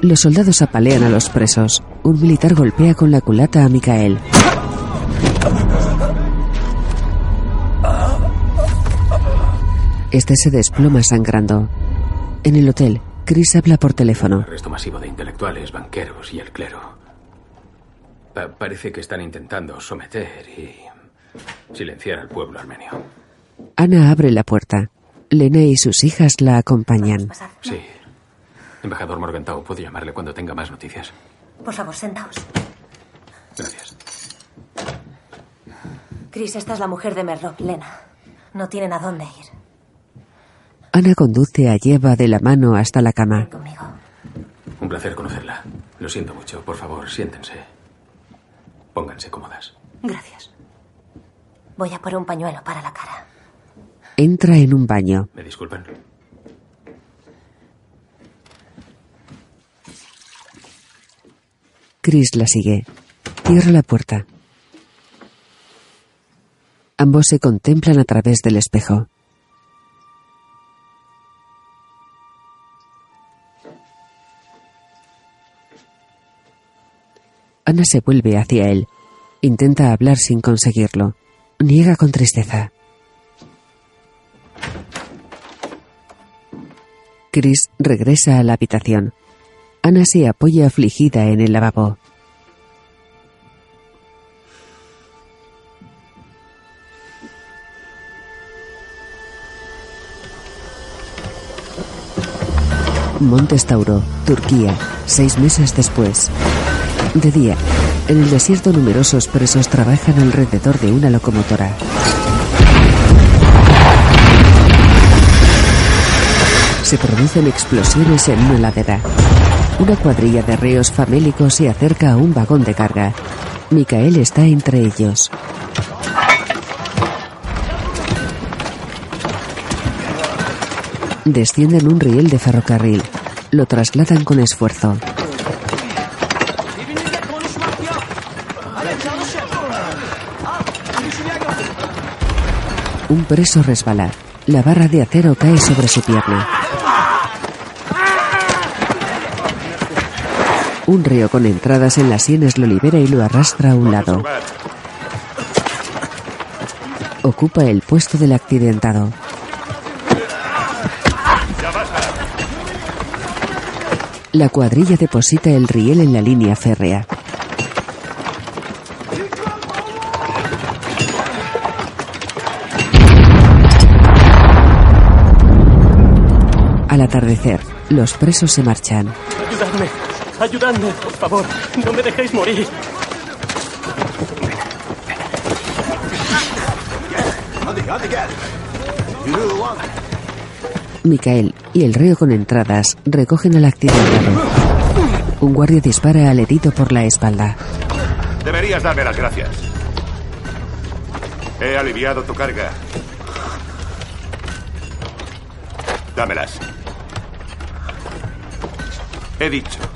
los soldados apalean a los presos. Un militar golpea con la culata a Micael. Este se desploma sangrando. En el hotel, Chris habla por teléfono. Arresto masivo de intelectuales, banqueros y el clero. Pa- parece que están intentando someter y silenciar al pueblo armenio. Ana abre la puerta. Lena y sus hijas la acompañan. Sí. Embajador Morgenthau, puedo llamarle cuando tenga más noticias. por favor, sentaos. Gracias. Chris, esta es la mujer de Merlock, Lena. No tienen a dónde ir. Ana conduce a Yeva de la mano hasta la cama. Un placer conocerla. Lo siento mucho. Por favor, siéntense. Pónganse cómodas. Gracias. Voy a por un pañuelo para la cara. Entra en un baño. ¿Me disculpan? Chris la sigue. Cierra la puerta. Ambos se contemplan a través del espejo. Ana se vuelve hacia él. Intenta hablar sin conseguirlo. Niega con tristeza. Chris regresa a la habitación. Ana se apoya afligida en el lavabo. Montes Tauro, Turquía, seis meses después. De día, en el desierto numerosos presos trabajan alrededor de una locomotora. Se producen explosiones en una ladera. Una cuadrilla de reos famélicos se acerca a un vagón de carga. Micael está entre ellos. Descienden un riel de ferrocarril. Lo trasladan con esfuerzo. Un preso resbala. La barra de acero cae sobre su pierna. Un río con entradas en las sienes lo libera y lo arrastra a un lado. Ocupa el puesto del accidentado. La cuadrilla deposita el riel en la línea férrea. Al atardecer, los presos se marchan. Ayudadme, ayudadme, por favor. No me dejéis morir. Micael y el reo con entradas recogen al accidentado. Un guardia dispara al herido por la espalda. Deberías darme las gracias. He aliviado tu carga. Dámelas. He dicho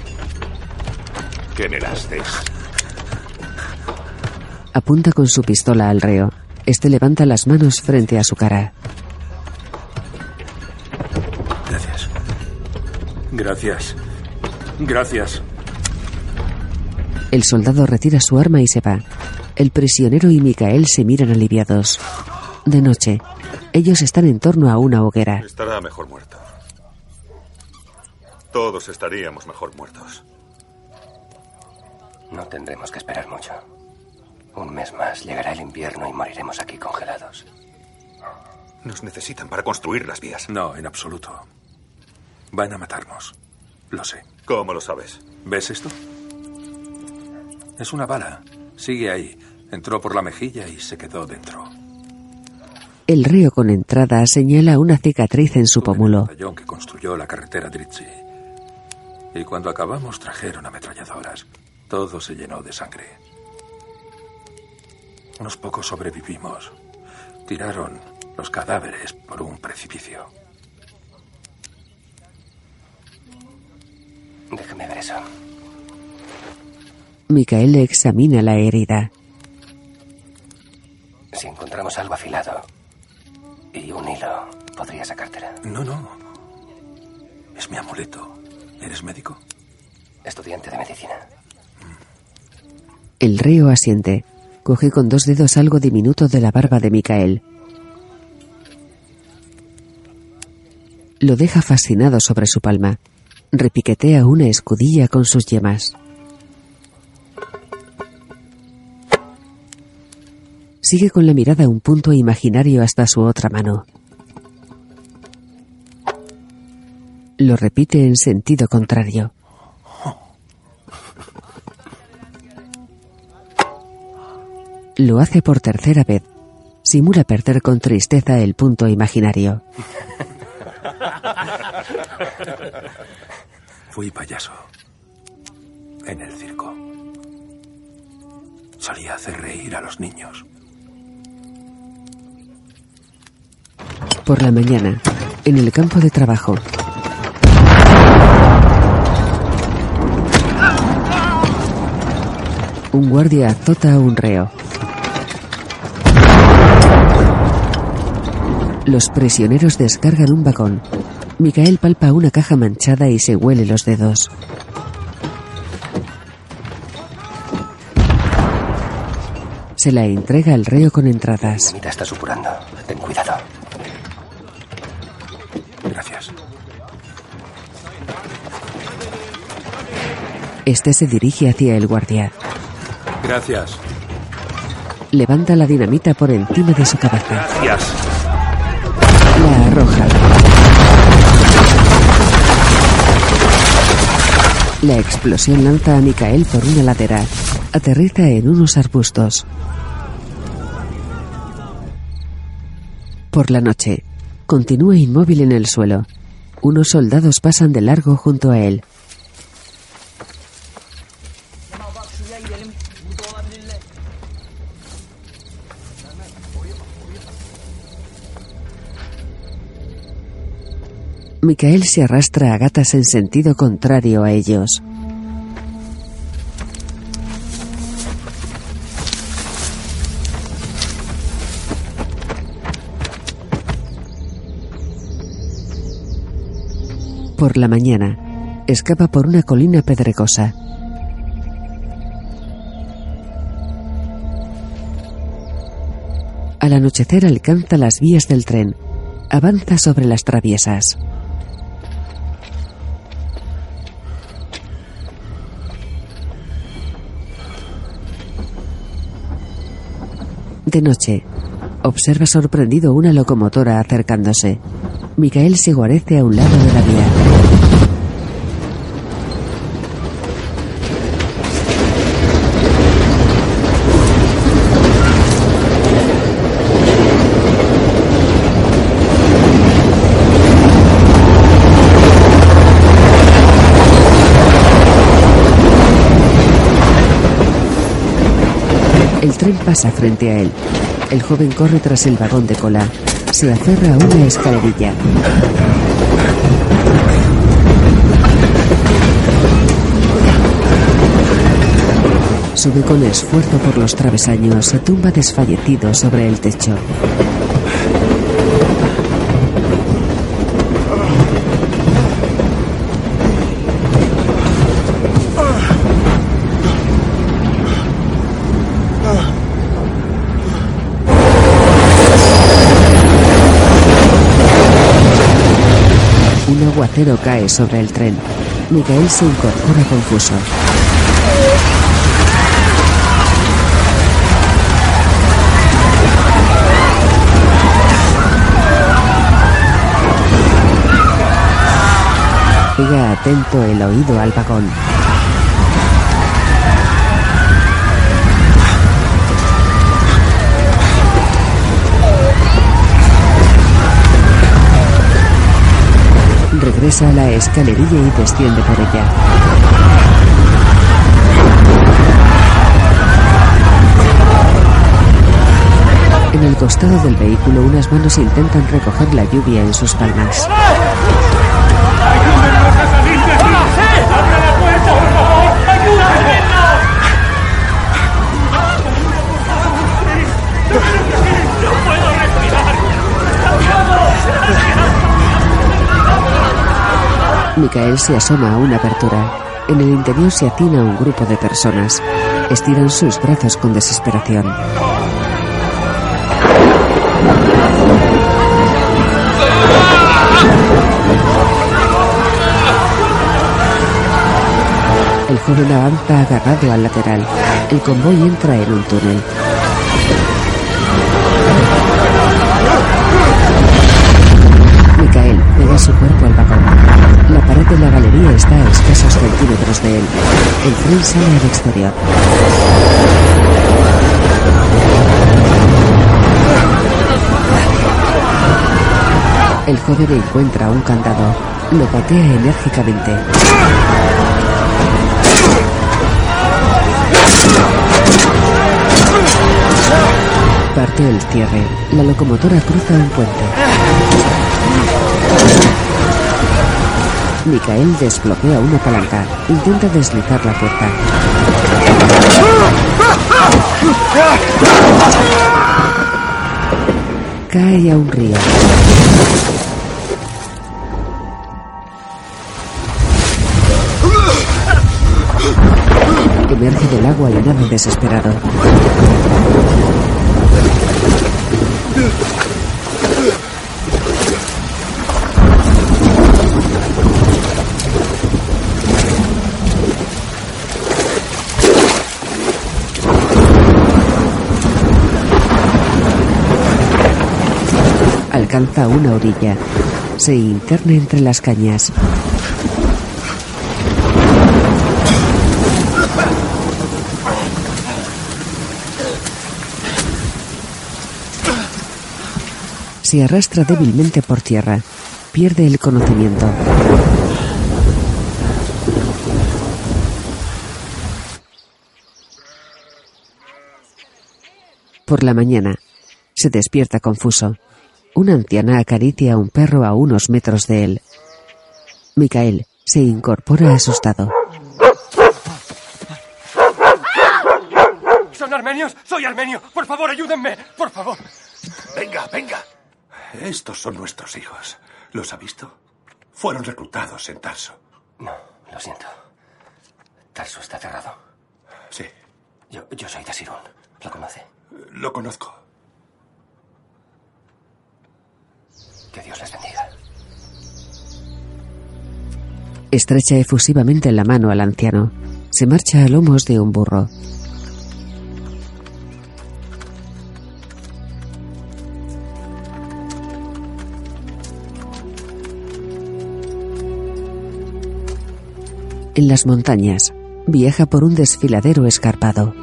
Apunta con su pistola al reo. Este levanta las manos frente a su cara. Gracias. Gracias. Gracias. El soldado retira su arma y se va. El prisionero y Micael se miran aliviados. De noche, ellos están en torno a una hoguera. Estará mejor muerto. Todos estaríamos mejor muertos. No tendremos que esperar mucho. Un mes más llegará el invierno y moriremos aquí congelados. Nos necesitan para construir las vías. No, en absoluto. Van a matarnos. Lo sé. ¿Cómo lo sabes? ¿Ves esto? Es una bala. Sigue ahí. Entró por la mejilla y se quedó dentro. El río con entrada señala una cicatriz en su pómulo. El que construyó la carretera Dritzi. Y cuando acabamos trajeron ametralladoras. Todo se llenó de sangre. Unos pocos sobrevivimos. Tiraron los cadáveres por un precipicio. Déjame ver eso. Micael examina la herida. Si encontramos algo afilado y un hilo, podría sacártela. No, no. Es mi amuleto. ¿Eres médico? Estudiante de medicina. El río asiente. Coge con dos dedos algo diminuto de la barba de Micael. Lo deja fascinado sobre su palma. Repiquetea una escudilla con sus yemas. Sigue con la mirada un punto imaginario hasta su otra mano. Lo repite en sentido contrario. Lo hace por tercera vez. Simula perder con tristeza el punto imaginario. Fui payaso. En el circo. Solía hacer reír a los niños. Por la mañana, en el campo de trabajo. Un guardia azota a un reo. Los prisioneros descargan un vagón. Micael palpa una caja manchada y se huele los dedos. Se la entrega al reo con entradas. Mira, está supurando. Ten cuidado. Gracias. Este se dirige hacia el guardia. Gracias. Levanta la dinamita por encima de su cabeza. Gracias. La explosión lanza a Micael por una ladera. Aterriza en unos arbustos. Por la noche, continúa inmóvil en el suelo. Unos soldados pasan de largo junto a él. Micael se arrastra a gatas en sentido contrario a ellos. Por la mañana, escapa por una colina pedregosa. Al anochecer alcanza las vías del tren. Avanza sobre las traviesas. De noche, observa sorprendido una locomotora acercándose. Micael se guarece a un lado de la vía. El tren pasa frente a él. El joven corre tras el vagón de cola. Se aferra a una escalerilla. Sube con esfuerzo por los travesaños. Se tumba desfallecido sobre el techo. Aguacero cae sobre el tren. Miguel se incorpora confuso. Pega atento el oído al vagón. Regresa a la escalerilla y desciende por ella. En el costado del vehículo unas manos intentan recoger la lluvia en sus palmas. Micael se asoma a una apertura. En el interior se atina un grupo de personas. Estiran sus brazos con desesperación. El joven avanza agarrado al lateral. El convoy entra en un túnel. Micael pega su cuerpo al la galería está a escasos centímetros de él. El tren sale al exterior. El joven encuentra un candado. Lo patea enérgicamente. Parte el cierre. La locomotora cruza un puente. Micael desbloquea una palanca. Intenta deslizar la puerta. Cae a un río. Emerge del agua y nada desesperado. Alcanza una orilla. Se interna entre las cañas. Se arrastra débilmente por tierra. Pierde el conocimiento. Por la mañana, se despierta confuso. Una anciana acaricia a un perro a unos metros de él. Micael se incorpora asustado. ¿Son armenios? Soy armenio. Por favor, ayúdenme. Por favor. Venga, venga. Estos son nuestros hijos. ¿Los ha visto? Fueron reclutados en Tarso. No, lo siento. Tarso está cerrado. Sí. Yo, yo soy de Sirun. ¿Lo conoce? Lo conozco. Que Dios les bendiga. Estrecha efusivamente la mano al anciano. Se marcha a lomos de un burro. En las montañas, viaja por un desfiladero escarpado.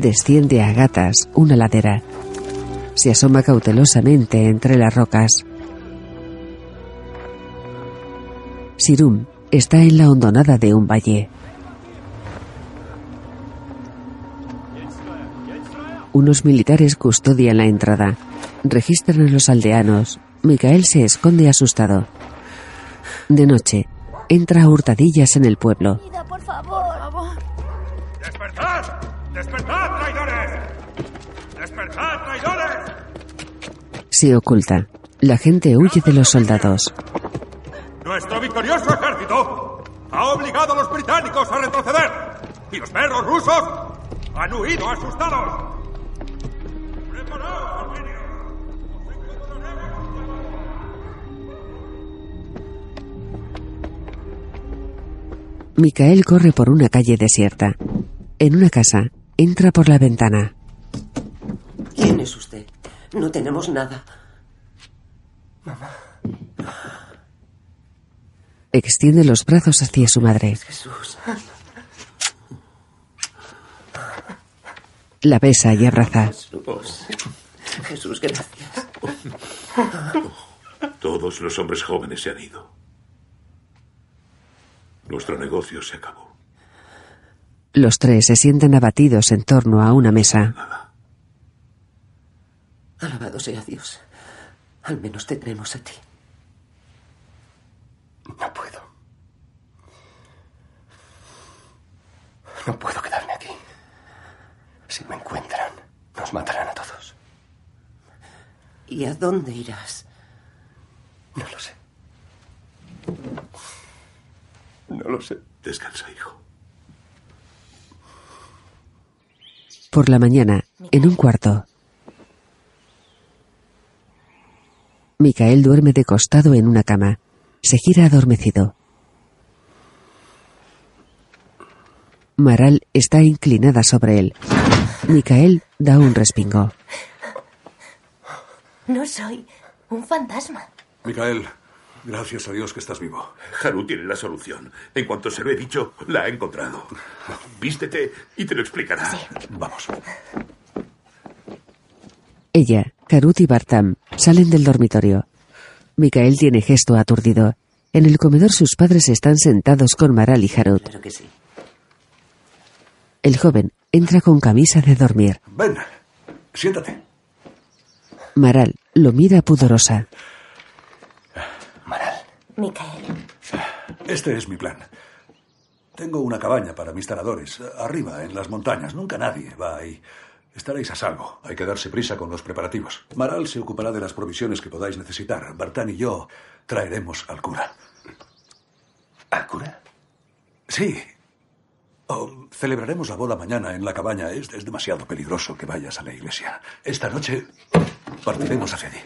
Desciende a gatas una ladera. Se asoma cautelosamente entre las rocas. Sirum está en la hondonada de un valle. Unos militares custodian la entrada. Registran a los aldeanos. Micael se esconde asustado. De noche, entra a hurtadillas en el pueblo. Por favor. ¡Despertad! ¡Despertad, traidores! ¡Despertad, traidores! Se oculta. La gente huye de los soldados. Nuestro victorioso ejército ha obligado a los británicos a retroceder. Y los perros rusos han huido asustados. ¡Preparaos, armenios! Micael corre por una calle desierta. En una casa, entra por la ventana. ¿Quién es usted? No tenemos nada. Mamá. Extiende los brazos hacia su madre. Jesús. La besa y abraza. Jesús. Jesús, gracias. Todos los hombres jóvenes se han ido. Nuestro negocio se acabó. Los tres se sientan abatidos en torno a una mesa. Alabado sea Dios. Al menos te tenemos a ti. No puedo. No puedo quedarme aquí. Si me encuentran, nos matarán a todos. ¿Y a dónde irás? No lo sé. No lo sé. Descansa, hijo. Por la mañana, en un cuarto. Micael duerme de costado en una cama. Se gira adormecido. Maral está inclinada sobre él. Micael da un respingo. No soy un fantasma. Micael, Gracias a Dios que estás vivo. Haru tiene la solución. En cuanto se lo he dicho, la ha encontrado. Vístete y te lo explicará. Vamos. Ella, Karut y Bartam salen del dormitorio. Mikael tiene gesto aturdido. En el comedor sus padres están sentados con Maral y Harut. Claro que sí. El joven entra con camisa de dormir. Ven, siéntate. Maral lo mira pudorosa. Micael. Este es mi plan. Tengo una cabaña para mis taradores, arriba, en las montañas. Nunca nadie va ahí. Estaréis a salvo. Hay que darse prisa con los preparativos. Maral se ocupará de las provisiones que podáis necesitar. Bartán y yo traeremos al cura. ¿Al cura? Sí. Oh, celebraremos la boda mañana en la cabaña. Es, es demasiado peligroso que vayas a la iglesia. Esta noche partiremos hacia allí.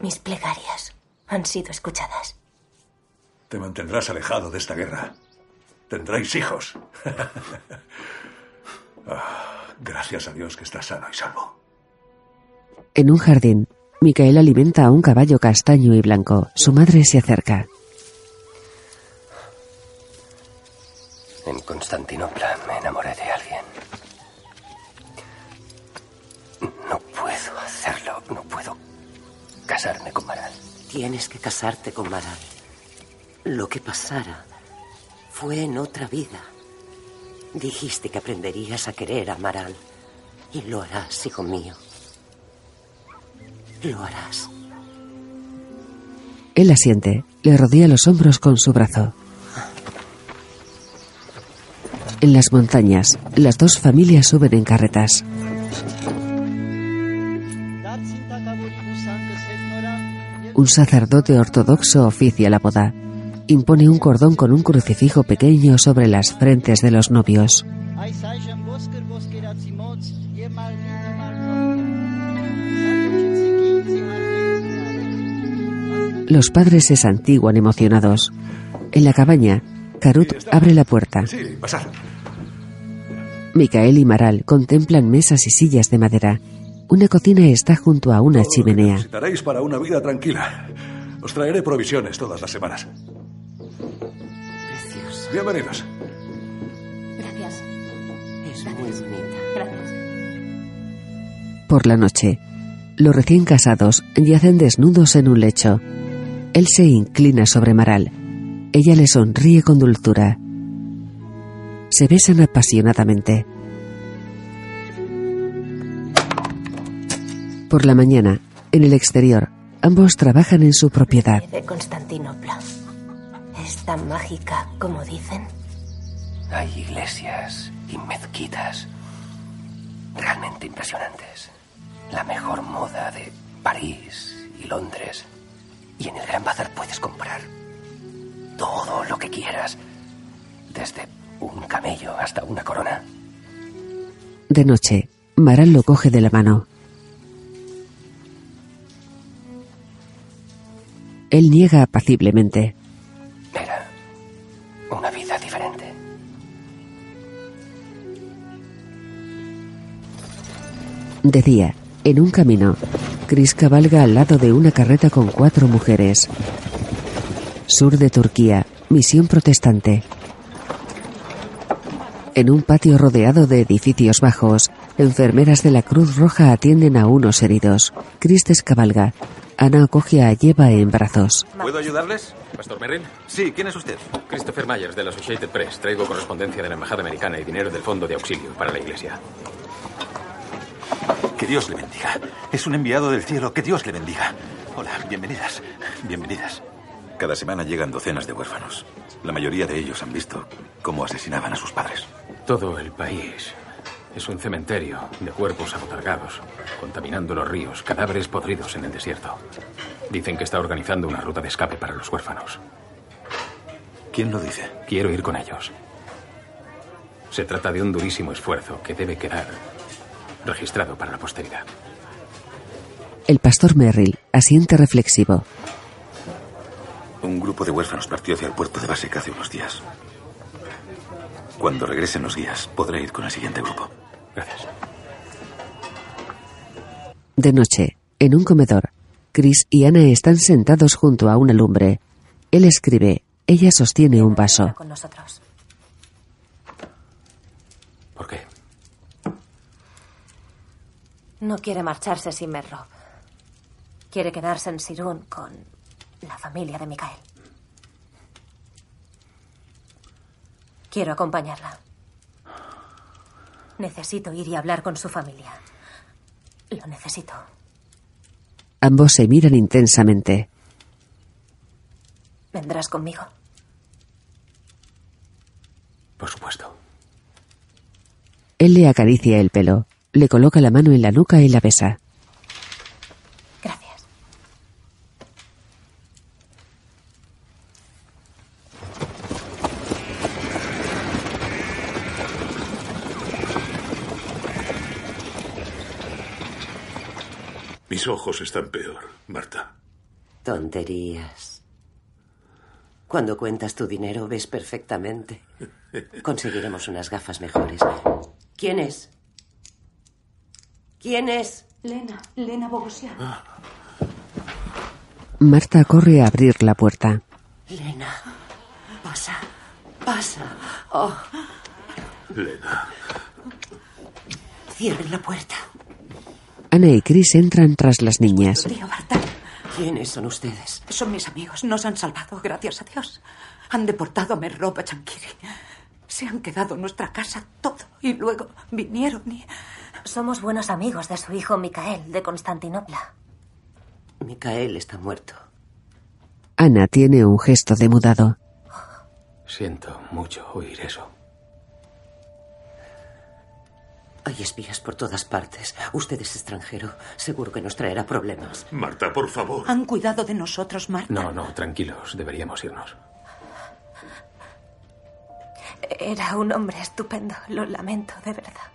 Mis plegarias han sido escuchadas. Te mantendrás alejado de esta guerra. Tendréis hijos. Ah, gracias a Dios que estás sano y salvo. En un jardín, Micael alimenta a un caballo castaño y blanco. Su madre se acerca. En Constantinopla me enamoré de casarme con Maral. Tienes que casarte con Maral. Lo que pasara fue en otra vida. Dijiste que aprenderías a querer a Maral. Y lo harás, hijo mío. Lo harás. Él asiente, le rodea los hombros con su brazo. En las montañas, las dos familias suben en carretas. Un sacerdote ortodoxo oficia la boda. Impone un cordón con un crucifijo pequeño sobre las frentes de los novios. Los padres se santiguan emocionados. En la cabaña, Karut abre la puerta. Sí. Micael y Maral contemplan mesas y sillas de madera. Una cocina está junto a una chimenea. Necesitaréis para una vida tranquila. Os traeré provisiones todas las semanas. Precioso. Bienvenidos. Gracias. Es muy bonita. Gracias. Por la noche, los recién casados yacen desnudos en un lecho. Él se inclina sobre Maral. Ella le sonríe con dulzura. Se besan apasionadamente. Por la mañana, en el exterior, ambos trabajan en su propiedad. De Constantinopla. ¿Es tan mágica como dicen? Hay iglesias y mezquitas realmente impresionantes. La mejor moda de París y Londres. Y en el Gran Bazar puedes comprar todo lo que quieras. Desde un camello hasta una corona. De noche, Maral lo coge de la mano. Él niega apaciblemente. Era una vida diferente. De día, en un camino, Chris cabalga al lado de una carreta con cuatro mujeres. Sur de Turquía, misión protestante. En un patio rodeado de edificios bajos, enfermeras de la Cruz Roja atienden a unos heridos. Chris descabalga. Ana acoge a Yeva en brazos. ¿Puedo ayudarles? ¿Pastor Merrill? Sí, ¿quién es usted? Christopher Myers, de la Associated Press. Traigo correspondencia de la Embajada Americana y dinero del Fondo de Auxilio para la Iglesia. Que Dios le bendiga. Es un enviado del cielo. Que Dios le bendiga. Hola, bienvenidas. Bienvenidas. Cada semana llegan docenas de huérfanos. La mayoría de ellos han visto cómo asesinaban a sus padres. Todo el país es un cementerio de cuerpos abotargados, contaminando los ríos, cadáveres podridos en el desierto. Dicen que está organizando una ruta de escape para los huérfanos. ¿Quién lo dice? Quiero ir con ellos. Se trata de un durísimo esfuerzo que debe quedar registrado para la posteridad. El pastor Merrill asiente reflexivo. Un grupo de huérfanos partió hacia el puerto de Basek hace unos días. Cuando regresen los guías, podré ir con el siguiente grupo. Gracias. De noche, en un comedor, Chris y Ana están sentados junto a una lumbre. Él escribe, ella sostiene un vaso. Con nosotros. ¿Por qué? No quiere marcharse sin Merrob. Quiere quedarse en Sirun con la familia de Mikael. Quiero acompañarla. Necesito ir y hablar con su familia. Lo necesito. Ambos se miran intensamente. ¿Vendrás conmigo? Por supuesto. Él le acaricia el pelo, le coloca la mano en la nuca y la besa. Gracias. Mis ojos están peor, Marta. Tonterías. Cuando cuentas tu dinero ves perfectamente. Conseguiremos unas gafas mejores. ¿Quién es? ¿Quién es? Lena, Lena Bogosian. Marta corre a abrir la puerta. Lena, pasa, pasa. Oh, Lena. cierren la puerta. Ana y Chris entran tras las niñas. Tío Marta, ¿Quiénes son ustedes? son mis amigos. Nos han salvado, gracias a Dios. Han deportado a Merrob a Chankiri. Se han quedado en nuestra casa todo. Y luego vinieron y... Somos buenos amigos de su hijo Mikael, de Constantinopla. Micael está muerto. Ana tiene un gesto de mudado. Siento mucho oír eso. Hay espías por todas partes. Usted es extranjero. Seguro que nos traerá problemas. Marta, por favor. Han cuidado de nosotros, Marta. No, no, tranquilos, deberíamos irnos. Era un hombre estupendo. Lo lamento, de verdad.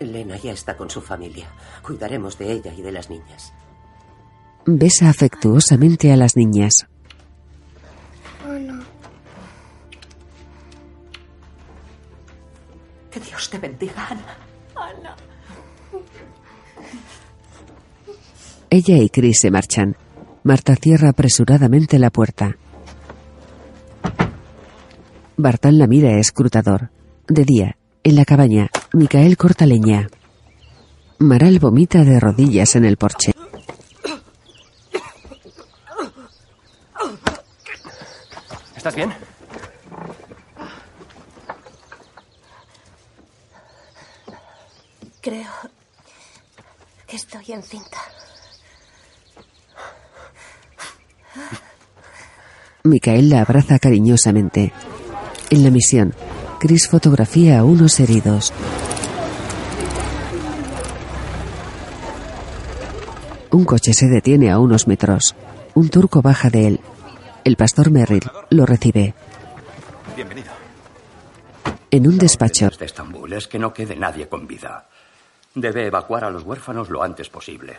Lena ya está con su familia. Cuidaremos de ella y de las niñas. Besa afectuosamente a las niñas. Que Dios te bendiga, Ana. Ana. Ella y Chris se marchan. Marta cierra apresuradamente la puerta. Bartán la mira escrutador. De día, en la cabaña, Micael corta leña. Maral vomita de rodillas en el porche. ¿Estás bien? Creo que estoy encinta. Micael la abraza cariñosamente. En la misión, Chris fotografía a unos heridos. Un coche se detiene a unos metros. Un turco baja de él. El pastor Merrill lo recibe. Bienvenido. En un despacho, de Estambul es que no quede nadie con vida. Debe evacuar a los huérfanos lo antes posible.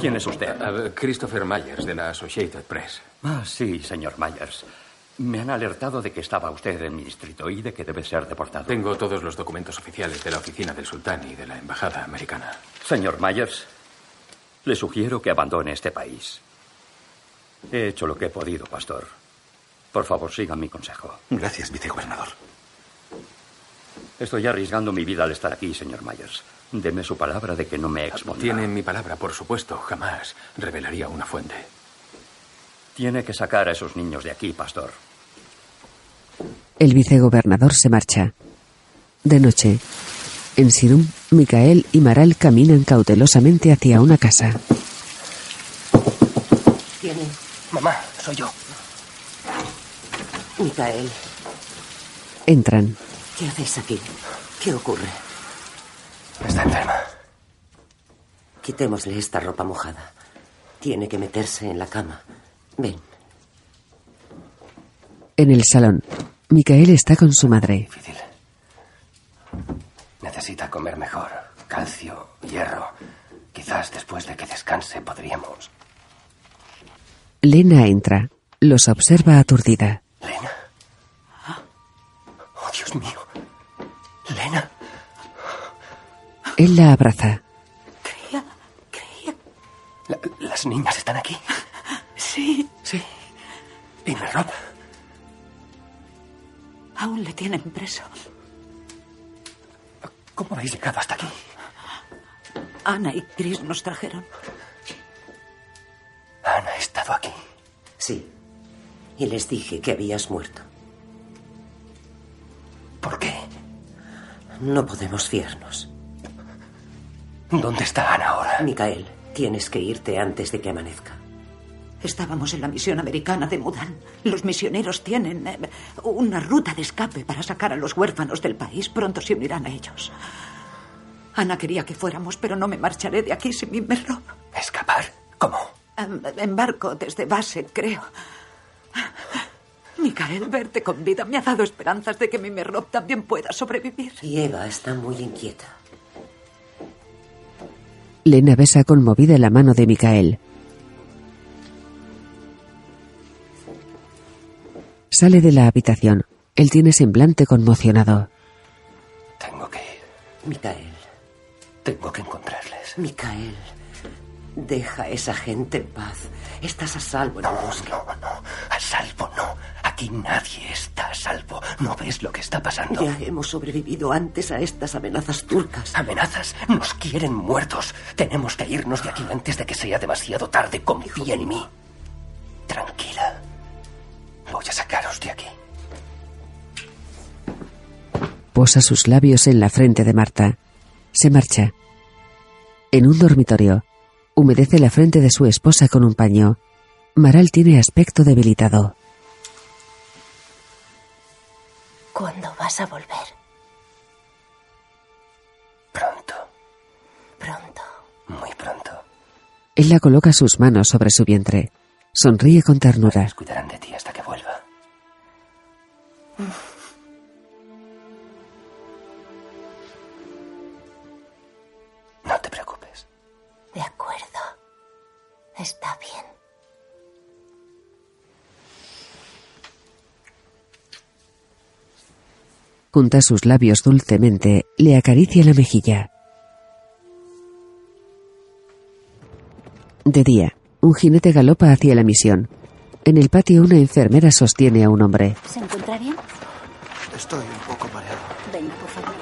¿Quién es usted? Ah, Christopher Myers, de la Associated Press. Ah, sí, señor Myers. Me han alertado de que estaba usted en mi distrito y de que debe ser deportado. Tengo todos los documentos oficiales de la oficina del sultán y de la embajada americana. Señor Myers, le sugiero que abandone este país. He hecho lo que he podido, pastor. Por favor, siga mi consejo. Gracias, vicegobernador. Estoy arriesgando mi vida al estar aquí, señor Myers. Deme su palabra de que no me expondrá. Tiene mi palabra, por supuesto. Jamás revelaría una fuente. Tiene que sacar a esos niños de aquí, pastor. el vicegobernador se marcha. De noche, en Sirum, Micael y Maral caminan cautelosamente hacia una casa. ¿Quién es? Mamá, soy yo. Micael, Entran. ¿Qué haces aquí? ¿Qué ocurre? Está enferma. Quitémosle esta ropa mojada. Tiene que meterse en la cama. Ven. En el salón, Micael está con su madre. Necesita comer mejor. Calcio, hierro. Quizás después de que descanse podríamos. Lena entra. Los observa aturdida. Lena. Oh, Dios mío. Lena. Él la abraza. Creía, creía. ¿Las niñas están aquí? Sí. Sí. ¿Y me roba? Aún le tienen preso. ¿Cómo habéis llegado hasta aquí? Ana y Chris nos trajeron. Ana ha estado aquí. Sí. Y les dije que habías muerto. ¿Por qué? No podemos fiarnos. ¿Dónde está Ana ahora? Micael, tienes que irte antes de que amanezca. Estábamos en la misión americana de Mudan. Los misioneros tienen eh, una ruta de escape para sacar a los huérfanos del país. Pronto se unirán a ellos. Ana quería que fuéramos, pero no me marcharé de aquí sin mi Merrob. ¿Escapar? ¿Cómo? En, en barco, desde base, creo. Micael, verte con vida me ha dado esperanzas de que mi Merrob también pueda sobrevivir. Y Eva está muy inquieta. Lena besa conmovida la mano de Micael. Sale de la habitación. Él tiene semblante conmocionado. Tengo que ir. Micael. Tengo que encontrarles. Micael. Deja a esa gente en paz. Estás a salvo en el bosque. No, no, no. A salvo no. Aquí nadie está a salvo. ¿No ves lo que está pasando? Ya hemos sobrevivido antes a estas amenazas turcas. ¿Amenazas? Nos quieren muertos. Tenemos que irnos de aquí antes de que sea demasiado tarde. Confía en mí. Tranquila. Voy a sacaros de aquí. Posa sus labios en la frente de Marta. Se marcha. En un dormitorio, humedece la frente de su esposa con un paño. Maral tiene aspecto debilitado. ¿Cuándo vas a volver? Pronto. Pronto. Muy pronto. Él la coloca sus manos sobre su vientre. Sonríe con ternura. Cuidarán de ti hasta que Está bien. Junta sus labios dulcemente, le acaricia la mejilla. De día, un jinete galopa hacia la misión. En el patio una enfermera sostiene a un hombre. ¿Se encuentra bien? Estoy un poco mareado. Venga, por favor.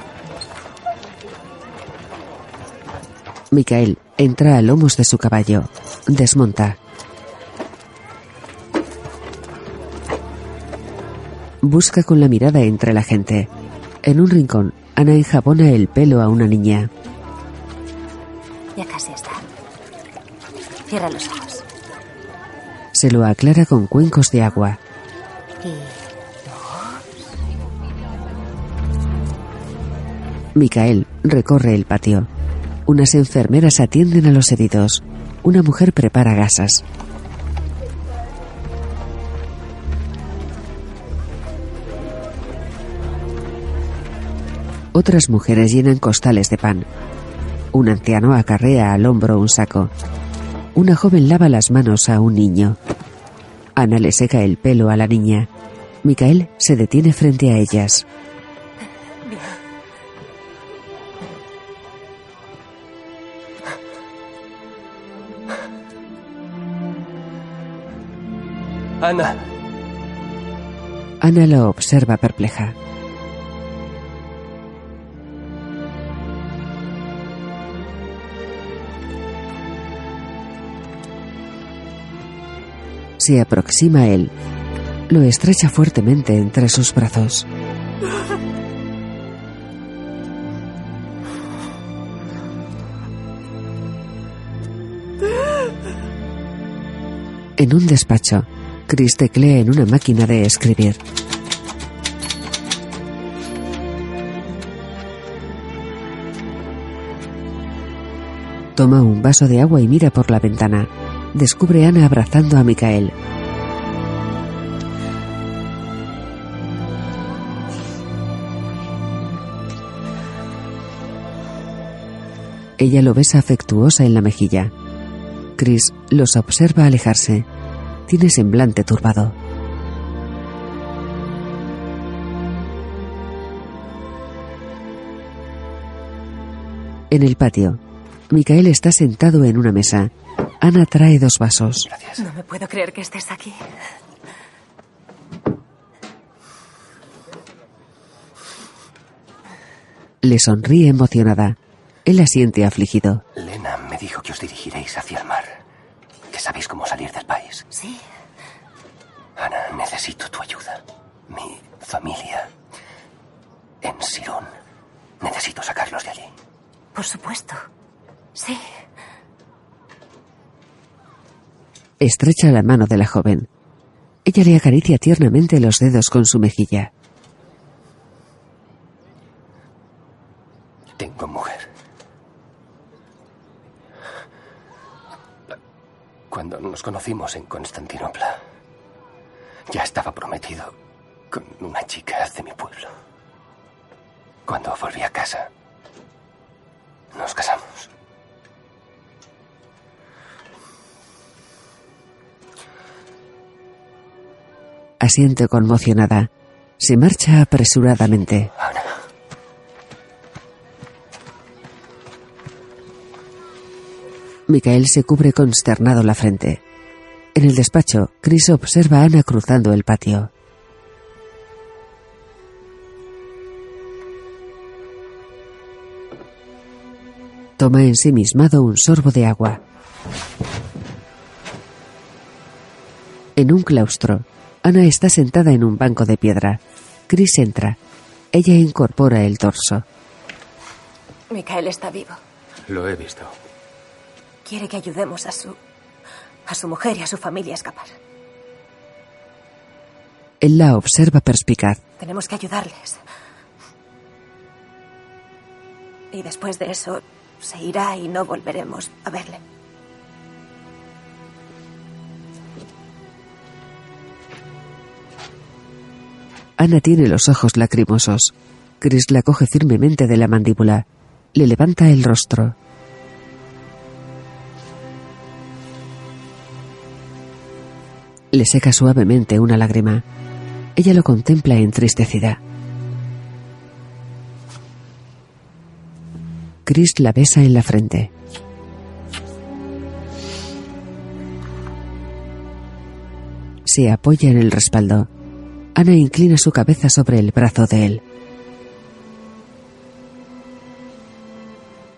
Micael entra a lomos de su caballo. Desmonta. Busca con la mirada entre la gente. En un rincón, Ana enjabona el pelo a una niña. Ya casi está. Cierra los ojos. Se lo aclara con cuencos de agua. Y Micael recorre el patio. Unas enfermeras atienden a los heridos. Una mujer prepara gasas. Otras mujeres llenan costales de pan. Un anciano acarrea al hombro un saco. Una joven lava las manos a un niño. Ana le seca el pelo a la niña. Micael se detiene frente a ellas. Ana. Ana lo observa perpleja. Se aproxima a él. Lo estrecha fuertemente entre sus brazos. En un despacho, Chris teclea en una máquina de escribir. Toma un vaso de agua y mira por la ventana. Descubre a Ana abrazando a Micael. Ella lo besa afectuosa en la mejilla. Chris los observa alejarse. Tiene semblante turbado. En el patio, Micael está sentado en una mesa. Ana trae dos vasos. No me puedo creer que estés aquí. Le sonríe emocionada. Él asiente afligido. Lena me dijo que os dirigiréis hacia el mar. Sabéis cómo salir del país. Sí. Ana, necesito tu ayuda. Mi familia. En Sirón. Necesito sacarlos de allí. Por supuesto. Sí. Estrecha la mano de la joven. Ella le acaricia tiernamente los dedos con su mejilla. Tengo mujer. Cuando nos conocimos en Constantinopla, ya estaba prometido con una chica de mi pueblo. Cuando volví a casa, nos casamos. Asiente conmocionada. Se marcha apresuradamente. Micael se cubre consternado la frente. En el despacho, Chris observa a Ana cruzando el patio. Toma ensimismado un sorbo de agua. En un claustro, Ana está sentada en un banco de piedra. Chris entra. Ella incorpora el torso. Micael está vivo. Lo he visto. Quiere que ayudemos a su. a su mujer y a su familia a escapar. Él la observa perspicaz. Tenemos que ayudarles. Y después de eso, se irá y no volveremos a verle. Ana tiene los ojos lacrimosos. Chris la coge firmemente de la mandíbula. Le levanta el rostro. Le seca suavemente una lágrima. Ella lo contempla entristecida. Chris la besa en la frente. Se apoya en el respaldo. Ana inclina su cabeza sobre el brazo de él.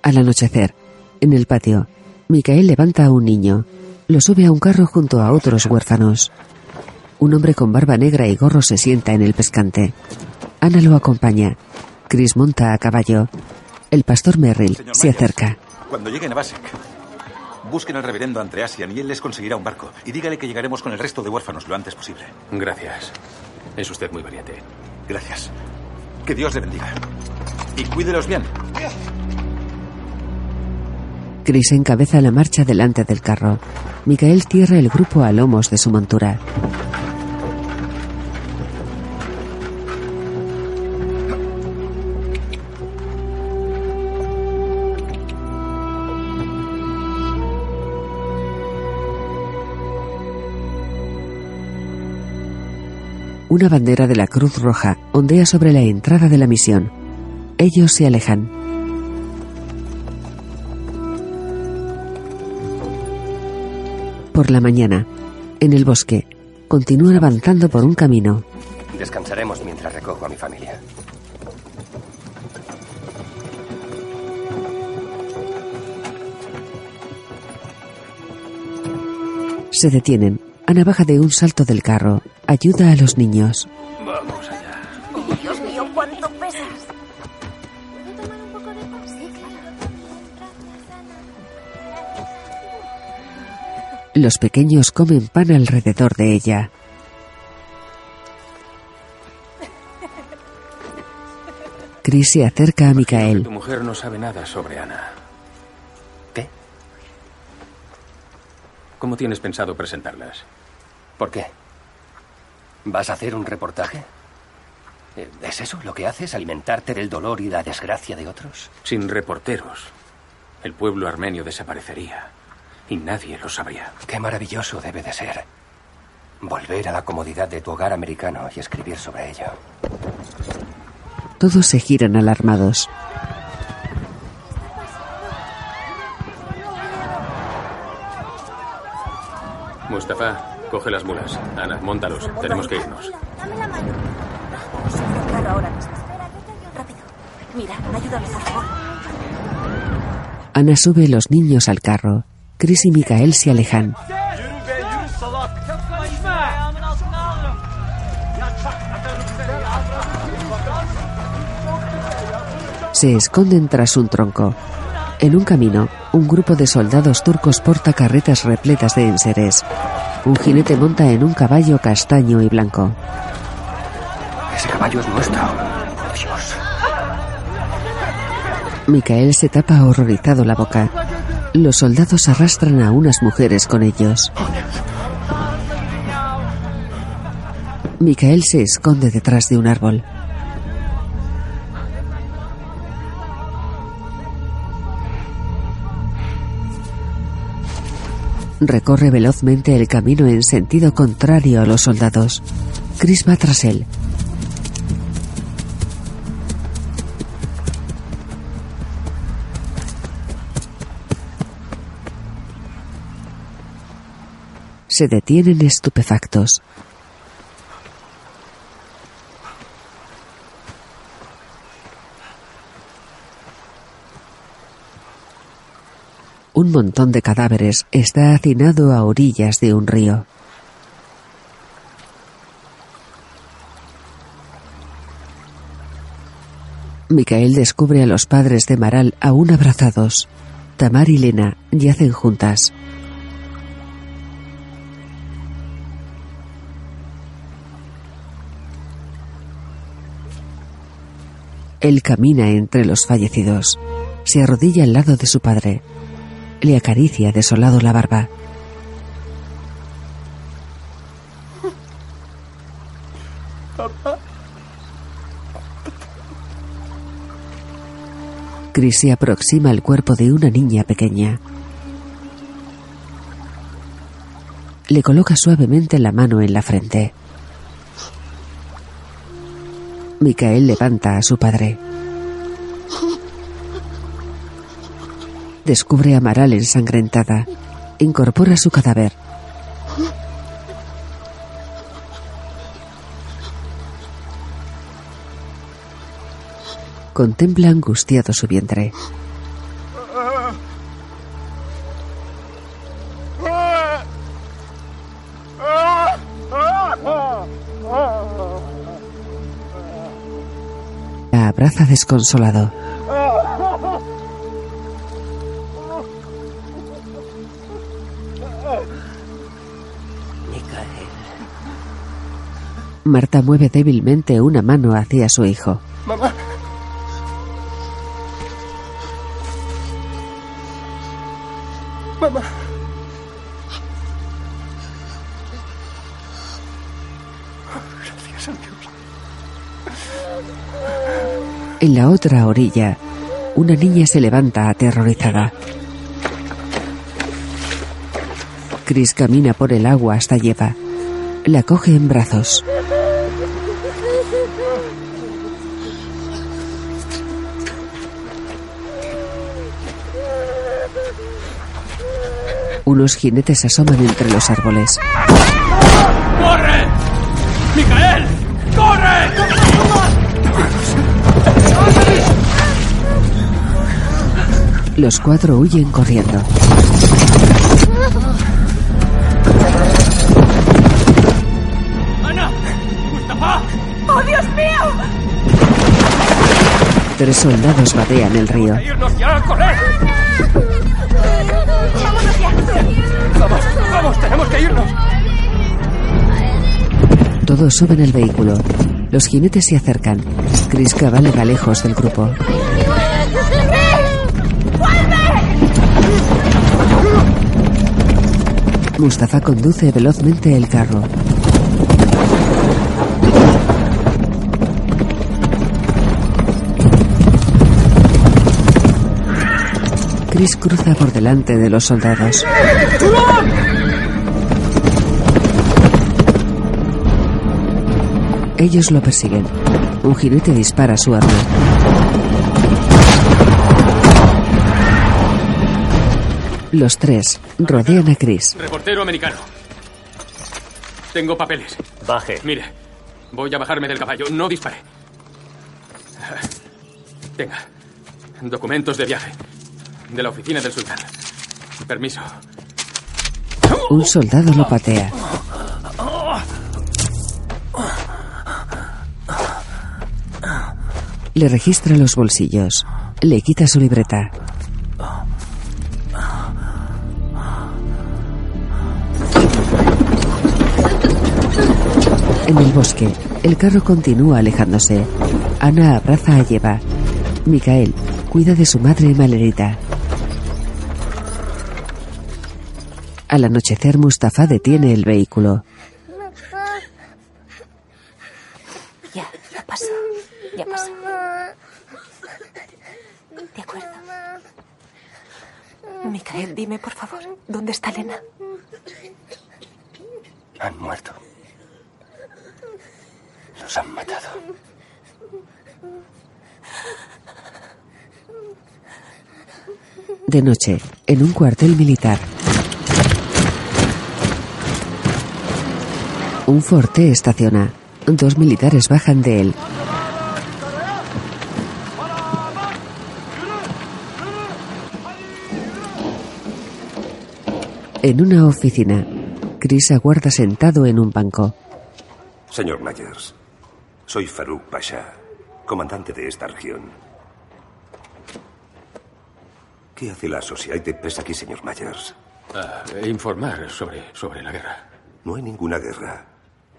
Al anochecer, en el patio, Micael levanta a un niño. Lo sube a un carro junto a otros huérfanos. Un hombre con barba negra y gorro se sienta en el pescante. Ana lo acompaña. Chris monta a caballo. El pastor Merrill se acerca. Cuando lleguen a Basek, busquen al reverendo Andreasian y él les conseguirá un barco. Y dígale que llegaremos con el resto de huérfanos lo antes posible. Gracias. Es usted muy valiente. Gracias. Que Dios le bendiga. Y cuídelos bien. Chris encabeza la marcha delante del carro. Micael cierra el grupo a lomos de su montura. Una bandera de la Cruz Roja ondea sobre la entrada de la misión. Ellos se alejan. Por la mañana, en el bosque, continúan avanzando por un camino. Descansaremos mientras recojo a mi familia. Se detienen. Ana baja de un salto del carro. Ayuda a los niños. Vamos Los pequeños comen pan alrededor de ella. Chris se acerca a Micael. Tu mujer no sabe nada sobre Ana. ¿Qué? ¿Cómo tienes pensado presentarlas? ¿Por qué? ¿Vas a hacer un reportaje? Eh, ¿Es eso lo que haces? ¿Alimentarte del dolor y la desgracia de otros? Sin reporteros, el pueblo armenio desaparecería y nadie lo sabría. Qué maravilloso debe de ser. Volver a la comodidad de tu hogar americano y escribir sobre ello. Todos se giran alarmados. Mustafa, coge las mulas. Ana, montalos. Tenemos que irnos. Dame la mano. Claro, ahora. Rápido. Mira, ayúdame, por favor. Ana sube los niños al carro. Chris y Micael se alejan. Se esconden tras un tronco. En un camino, un grupo de soldados turcos porta carretas repletas de enseres. Un jinete monta en un caballo castaño y blanco. Ese caballo es nuestro. Dios. Micael se tapa horrorizado la boca. Los soldados arrastran a unas mujeres con ellos. Micael se esconde detrás de un árbol. Recorre velozmente el camino en sentido contrario a los soldados. Chris va tras él. Se detienen estupefactos. Un montón de cadáveres está hacinado a orillas de un río. Micael descubre a los padres de Maral aún abrazados. Tamar y Lena yacen juntas. Él camina entre los fallecidos. Se arrodilla al lado de su padre. Le acaricia desolado la barba. Papá. Chris se aproxima al cuerpo de una niña pequeña. Le coloca suavemente la mano en la frente. Micael levanta a su padre. Descubre a Maral ensangrentada. Incorpora su cadáver. Contempla angustiado su vientre. Abraza desconsolado. Marta mueve débilmente una mano hacia su hijo. Mamá. Mamá. En la otra orilla, una niña se levanta aterrorizada. Chris camina por el agua hasta Lleva. La coge en brazos. Unos jinetes asoman entre los árboles. Los cuatro huyen corriendo. ¡Ana! ¡Mustafa! ¡Oh, Dios mío! Tres soldados vadean el río. ¡Irnos ya! ¡Correr! ¡Vámonos ya! ¡Vamos! ¡Vamos! ¡Tenemos que irnos! Todos suben el vehículo. Los jinetes se acercan. Chris cabalga lejos del grupo. Mustafa conduce velozmente el carro. Chris cruza por delante de los soldados. Ellos lo persiguen. Un jinete dispara su arma. Los tres rodean a Chris. Reportero americano. Tengo papeles. Baje. Mire, voy a bajarme del caballo. No dispare. Tenga. Documentos de viaje. De la oficina del sultán. Permiso. Un soldado lo patea. Le registra los bolsillos. Le quita su libreta. En el bosque, el carro continúa alejándose. Ana abraza a Eva. Micael cuida de su madre malherida. Al anochecer, Mustafa detiene el vehículo. Ya, ya pasó. Ya pasó. De acuerdo. Micael, dime, por favor, ¿dónde está Elena? Han muerto. Los han matado. De noche, en un cuartel militar. Un forte estaciona. Dos militares bajan de él. En una oficina, Chris aguarda sentado en un banco. Señor Myers, soy Farouk Pasha, comandante de esta región. ¿Qué hace la Sociedad Press aquí, señor Myers? Ah, informar sobre, sobre la guerra. No hay ninguna guerra.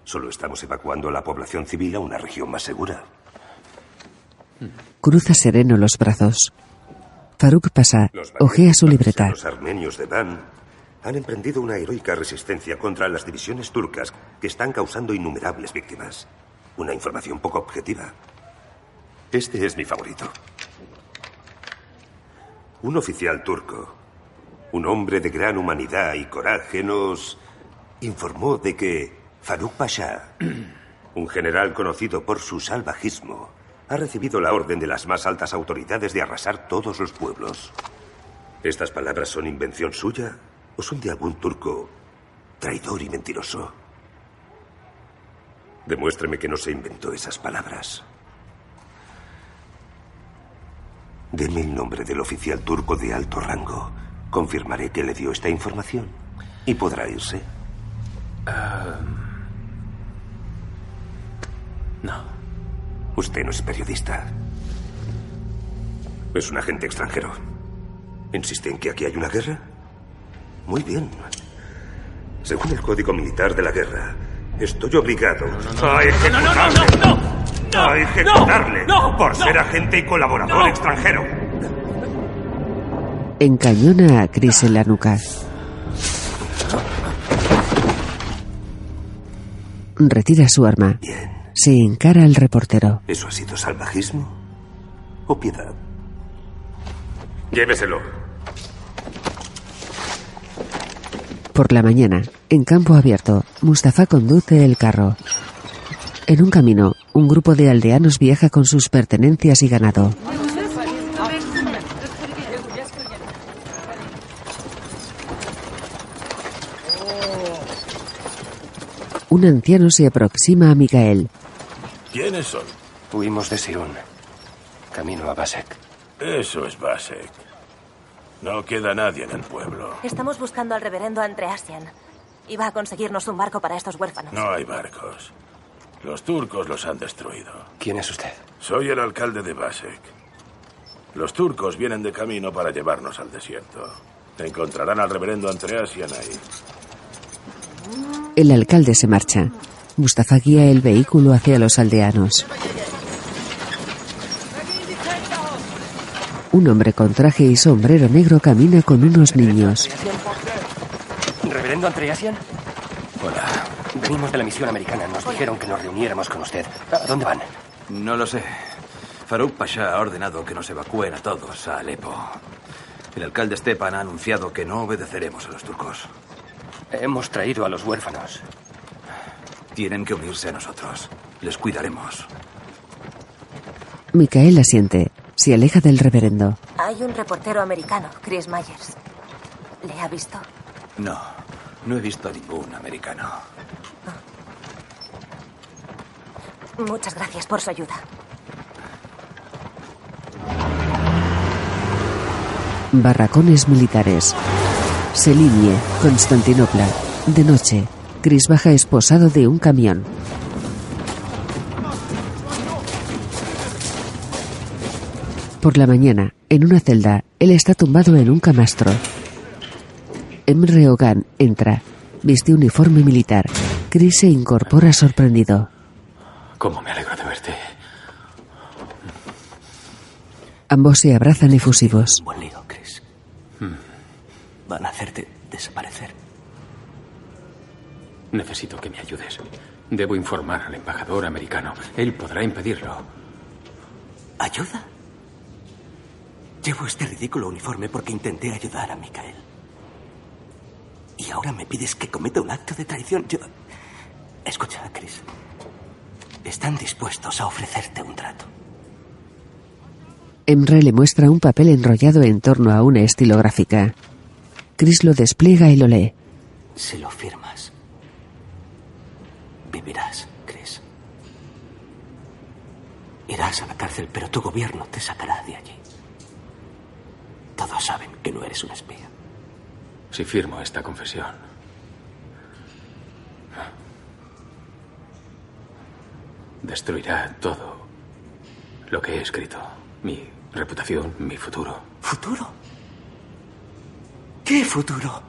Solo estamos evacuando a la población civil a una región más segura. Cruza sereno los brazos. Farouk pasa, ojea su libreta. Los armenios de Van han emprendido una heroica resistencia contra las divisiones turcas que están causando innumerables víctimas. Una información poco objetiva. Este es mi favorito. Un oficial turco, un hombre de gran humanidad y coraje, nos informó de que Farouk Pasha, un general conocido por su salvajismo, ha recibido la orden de las más altas autoridades de arrasar todos los pueblos. ¿Estas palabras son invención suya o son de algún turco traidor y mentiroso? Demuéstreme que no se inventó esas palabras. Deme el nombre del oficial turco de alto rango. Confirmaré que le dio esta información y podrá irse. Ah, no. Usted no es periodista. Es un agente extranjero. ¿Insiste en que aquí hay una guerra? Muy bien. Según el Código Militar de la Guerra, estoy obligado a ejecutarle. a ejecutarle por ser agente y colaborador extranjero. Encañona a Chris en la nuca. Retira su arma. Se encara al reportero. ¿Eso ha sido salvajismo o piedad? Lléveselo. Por la mañana, en campo abierto, Mustafa conduce el carro. En un camino, un grupo de aldeanos viaja con sus pertenencias y ganado. Un anciano se aproxima a Mikael. ¿Quiénes son? Huimos de Sirun. Camino a Basek. Eso es Basek. No queda nadie en el pueblo. Estamos buscando al reverendo Andreasian. Iba a conseguirnos un barco para estos huérfanos. No hay barcos. Los turcos los han destruido. ¿Quién es usted? Soy el alcalde de Basek. Los turcos vienen de camino para llevarnos al desierto. Encontrarán al reverendo Andreasian ahí. El alcalde se marcha. Mustafa guía el vehículo hacia los aldeanos. Un hombre con traje y sombrero negro camina con unos niños. ¿Reverendo Andreasian? Hola. Venimos de la misión americana. Nos dijeron que nos reuniéramos con usted. ¿A dónde van? No lo sé. Farouk Pasha ha ordenado que nos evacúen a todos a Alepo. El alcalde Stepan ha anunciado que no obedeceremos a los turcos. Hemos traído a los huérfanos. Tienen que unirse a nosotros. Les cuidaremos. Micael asiente. Se aleja del reverendo. Hay un reportero americano, Chris Myers. ¿Le ha visto? No, no he visto a ningún americano. Muchas gracias por su ayuda. Barracones militares. Selinie, Constantinopla. De noche, Chris baja esposado de un camión. Por la mañana, en una celda, él está tumbado en un camastro. Emre Ogan entra. Viste uniforme militar. Chris se incorpora sorprendido. ¿Cómo me alegro de verte? Ambos se abrazan efusivos. Buen lío, Chris. Van a hacerte desaparecer. Necesito que me ayudes. Debo informar al embajador americano. Él podrá impedirlo. ¿Ayuda? Llevo este ridículo uniforme porque intenté ayudar a Micael. Y ahora me pides que cometa un acto de traición. Yo. Escucha, Chris. Están dispuestos a ofrecerte un trato. Emre le muestra un papel enrollado en torno a una estilográfica. Chris lo despliega y lo lee. Si lo firmas, vivirás, Chris. Irás a la cárcel, pero tu gobierno te sacará de allí. Todos saben que no eres un espía. Si firmo esta confesión. Destruirá todo lo que he escrito. Mi reputación, mi futuro. ¿Futuro? ¿Qué futuro?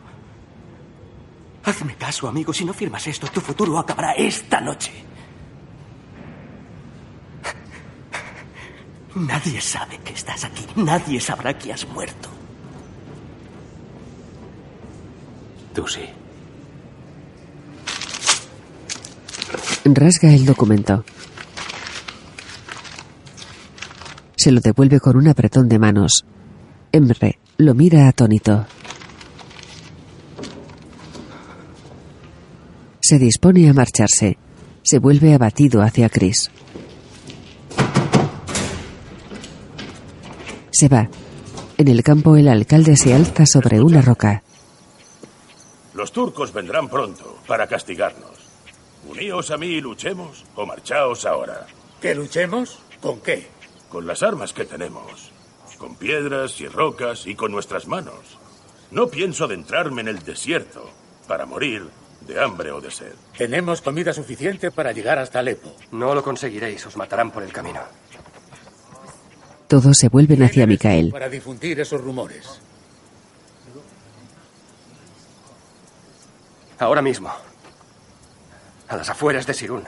Hazme caso, amigo. Si no firmas esto, tu futuro acabará esta noche. Nadie sabe que estás aquí. Nadie sabrá que has muerto. Rasga el documento. Se lo devuelve con un apretón de manos. Emre lo mira atónito. Se dispone a marcharse. Se vuelve abatido hacia Chris. Se va. En el campo el alcalde se alza sobre una roca. Los turcos vendrán pronto para castigarnos. Uníos a mí y luchemos o marchaos ahora. ¿Que luchemos? ¿Con qué? Con las armas que tenemos. Con piedras y rocas y con nuestras manos. No pienso adentrarme en el desierto para morir de hambre o de sed. Tenemos comida suficiente para llegar hasta Alepo. No lo conseguiréis, os matarán por el camino. Todos se vuelven hacia Micael. Para difundir esos rumores. Ahora mismo. A las afueras de Sirún.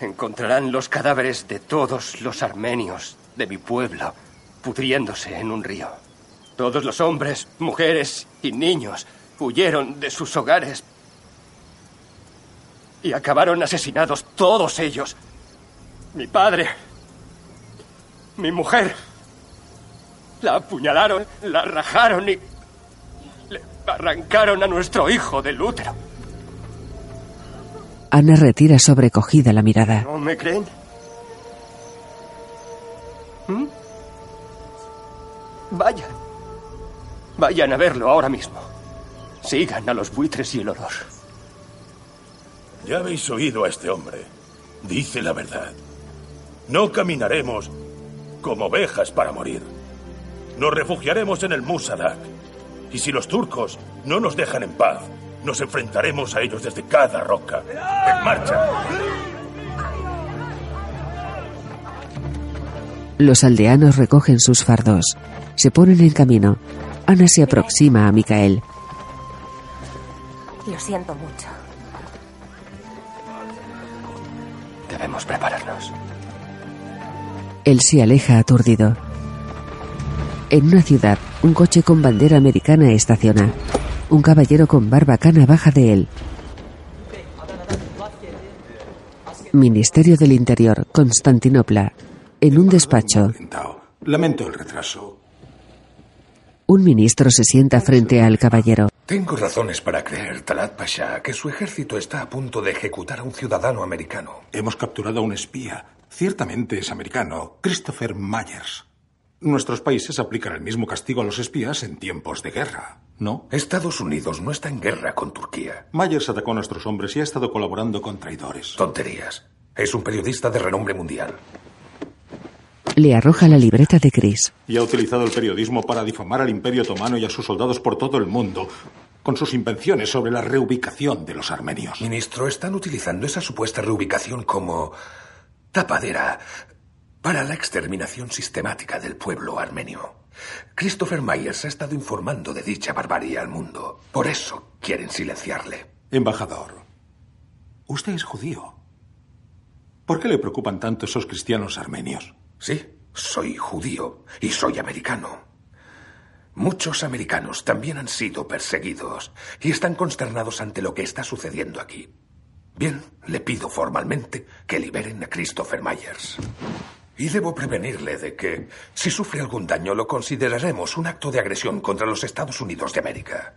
Encontrarán los cadáveres de todos los armenios de mi pueblo pudriéndose en un río. Todos los hombres, mujeres y niños huyeron de sus hogares y acabaron asesinados todos ellos. Mi padre, mi mujer, la apuñalaron, la rajaron y arrancaron a nuestro hijo del útero. Ana retira sobrecogida la mirada. ¿No me creen? ¿Mm? Vayan. Vayan a verlo ahora mismo. Sigan a los buitres y el olor. Ya habéis oído a este hombre. Dice la verdad. No caminaremos como ovejas para morir. Nos refugiaremos en el Musadak. Y si los turcos no nos dejan en paz, nos enfrentaremos a ellos desde cada roca. ¡En marcha! Los aldeanos recogen sus fardos. Se ponen en camino. Ana se aproxima a Micael. Lo siento mucho. Debemos prepararnos. Él se aleja aturdido. En una ciudad, un coche con bandera americana estaciona. Un caballero con barbacana baja de él. Ministerio del Interior, Constantinopla. En un despacho, Lamento el retraso. un ministro se sienta frente al caballero. Tengo razones para creer, Talat Pasha, que su ejército está a punto de ejecutar a un ciudadano americano. Hemos capturado a un espía. Ciertamente es americano, Christopher Myers. Nuestros países aplican el mismo castigo a los espías en tiempos de guerra, ¿no? Estados Unidos no está en guerra con Turquía. Myers atacó a nuestros hombres y ha estado colaborando con traidores. Tonterías. Es un periodista de renombre mundial. Le arroja la libreta de Chris. Y ha utilizado el periodismo para difamar al Imperio Otomano y a sus soldados por todo el mundo, con sus invenciones sobre la reubicación de los armenios. Ministro, están utilizando esa supuesta reubicación como tapadera para la exterminación sistemática del pueblo armenio. Christopher Myers ha estado informando de dicha barbarie al mundo. Por eso quieren silenciarle. Embajador, usted es judío. ¿Por qué le preocupan tanto esos cristianos armenios? Sí, soy judío y soy americano. Muchos americanos también han sido perseguidos y están consternados ante lo que está sucediendo aquí. Bien, le pido formalmente que liberen a Christopher Myers. Y debo prevenirle de que, si sufre algún daño, lo consideraremos un acto de agresión contra los Estados Unidos de América.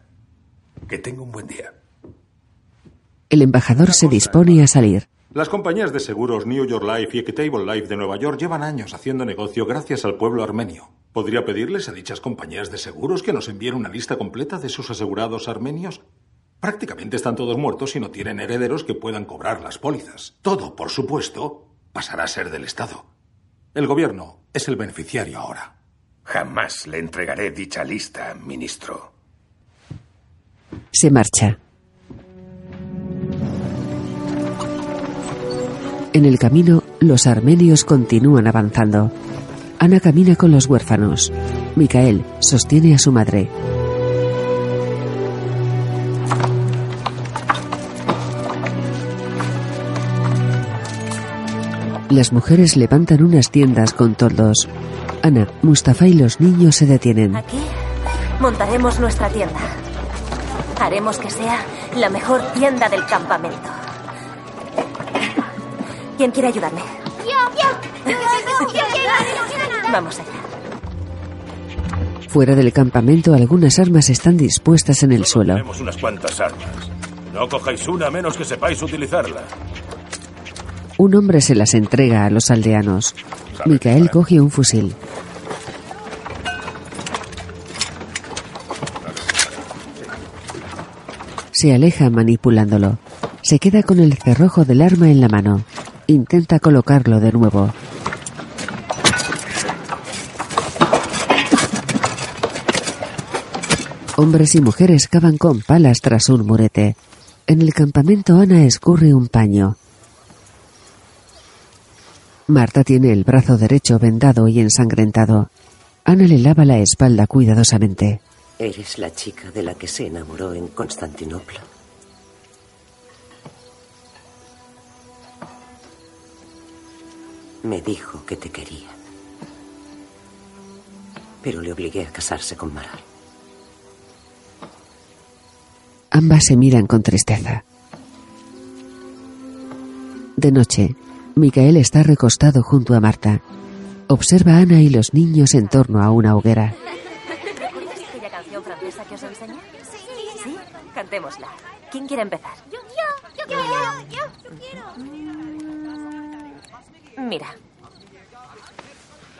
Que tenga un buen día. El embajador se dispone a salir. Las compañías de seguros New York Life y Equitable Life de Nueva York llevan años haciendo negocio gracias al pueblo armenio. ¿Podría pedirles a dichas compañías de seguros que nos envíen una lista completa de sus asegurados armenios? Prácticamente están todos muertos y no tienen herederos que puedan cobrar las pólizas. Todo, por supuesto, pasará a ser del Estado. El gobierno es el beneficiario ahora. Jamás le entregaré dicha lista, ministro. Se marcha. En el camino, los armenios continúan avanzando. Ana camina con los huérfanos. Micael sostiene a su madre. Las mujeres levantan unas tiendas con toldos. Ana, Mustafa y los niños se detienen. Aquí montaremos nuestra tienda. Haremos que sea la mejor tienda del campamento. ¿Quién quiere ayudarme? Yo, yo, yo, Vamos allá. Fuera del campamento, algunas armas están dispuestas en el suelo. Tenemos unas cuantas armas. No cojáis una a menos que sepáis utilizarla. Un hombre se las entrega a los aldeanos. Micael coge un fusil. Se aleja manipulándolo. Se queda con el cerrojo del arma en la mano. Intenta colocarlo de nuevo. Hombres y mujeres cavan con palas tras un murete. En el campamento Ana escurre un paño. Marta tiene el brazo derecho vendado y ensangrentado. Ana le lava la espalda cuidadosamente. Eres la chica de la que se enamoró en Constantinopla. Me dijo que te quería. Pero le obligué a casarse con Maral. Ambas se miran con tristeza. De noche, Micael está recostado junto a Marta. Observa a Ana y los niños en torno a una hoguera. ¿Recuerdas aquella canción francesa que os enseñé? Sí. ¿Sí? Cantémosla. ¿Quién quiere empezar? Yo, yo, yo quiero, yo, yo quiero. Mira.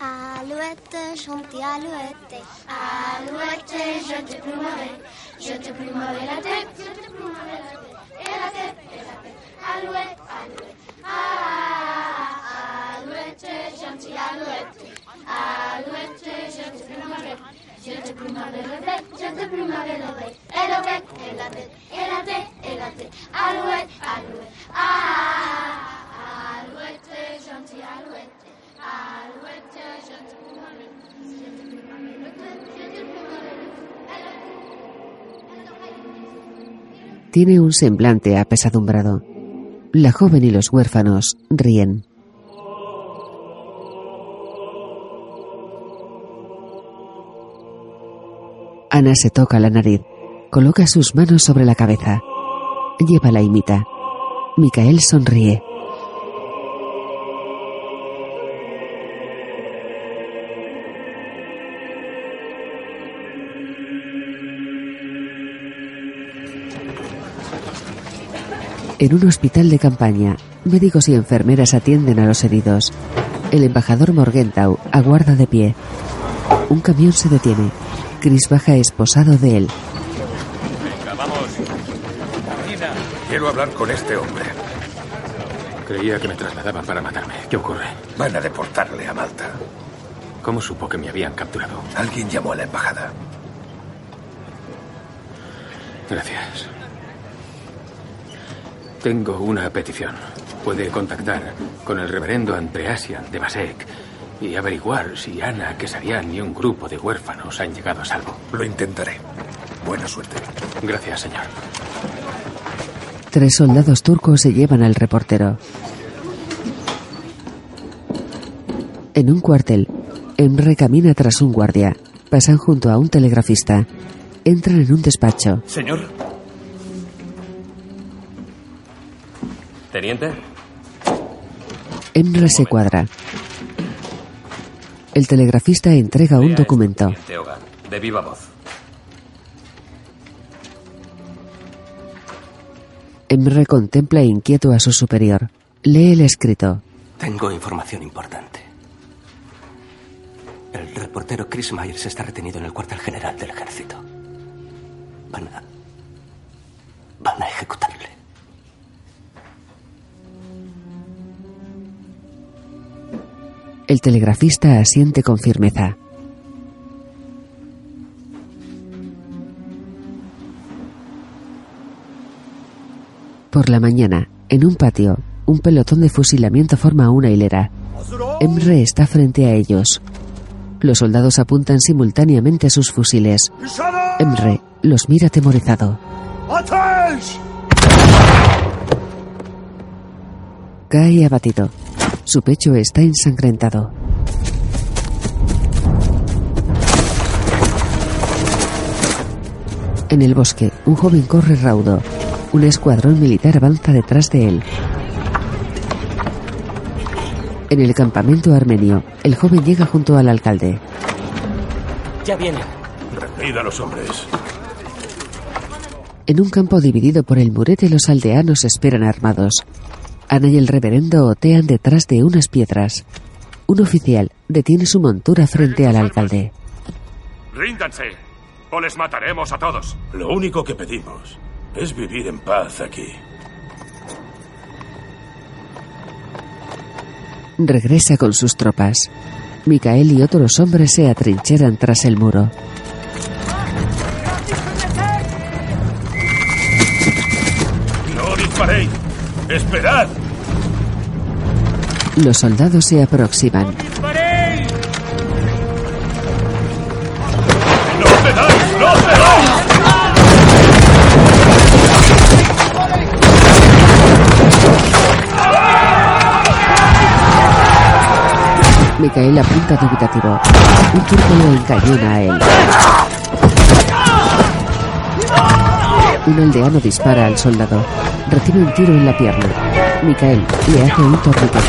Alouette, chantez alouette. Alouette, je te plumerai. Je te plumerai la tête, je te plumerai la tête. Et la tête, et la tête. Alouette, alouette. Ah, alouette, gentille alouette. Alouette, je te plumerai. Je te plumerai la tête, je te plumerai l'oreille. Et l'oreille, et la tête, et la tête, et la tête. Alouette, alouette. Ah, alouette, gentille alouette. Alouette, je te plumerai. Je te plumerai la tête, je Tiene un semblante apesadumbrado. La joven y los huérfanos ríen. Ana se toca la nariz. Coloca sus manos sobre la cabeza. Lleva la imita. Micael sonríe. En un hospital de campaña, médicos y enfermeras atienden a los heridos. El embajador Morgenthau aguarda de pie. Un camión se detiene. Chris baja esposado de él. Venga, vamos. Quiero hablar con este hombre. Creía que me trasladaban para matarme. ¿Qué ocurre? Van a deportarle a Malta. ¿Cómo supo que me habían capturado? Alguien llamó a la embajada. Gracias. Tengo una petición. Puede contactar con el reverendo Andreasian de Basek y averiguar si Ana Kesarian y un grupo de huérfanos han llegado a salvo. Lo intentaré. Buena suerte. Gracias, señor. Tres soldados turcos se llevan al reportero. En un cuartel, Emre camina tras un guardia. Pasan junto a un telegrafista. Entran en un despacho. Señor. Teniente. Emre se cuadra. El telegrafista entrega un documento. Teogan, de viva voz. Emre contempla inquieto a su superior. Lee el escrito. Tengo información importante. El reportero Chris Myers está retenido en el cuartel general del ejército. Van a. van a ejecutarle. El telegrafista asiente con firmeza. Por la mañana, en un patio, un pelotón de fusilamiento forma una hilera. Emre está frente a ellos. Los soldados apuntan simultáneamente sus fusiles. Emre los mira atemorizado. Cae abatido. Su pecho está ensangrentado. En el bosque, un joven corre raudo. Un escuadrón militar avanza detrás de él. En el campamento armenio, el joven llega junto al alcalde. Ya vienen. Reunid a los hombres. En un campo dividido por el murete, los aldeanos esperan armados. Ana y el reverendo otean detrás de unas piedras. Un oficial detiene su montura frente al alcalde. Ríndanse, o les mataremos a todos. Lo único que pedimos es vivir en paz aquí. Regresa con sus tropas. Micael y otros hombres se atrincheran tras el muro. ¡No disparéis! ¡Esperad! Los soldados se aproximan. ¡No cedáis! ¡No cedáis! Micael apunta dubitativo. Un turco lo encañona a él. Un aldeano dispara al soldado. Recibe un tiro en la pierna. Micael le hace un torniquete.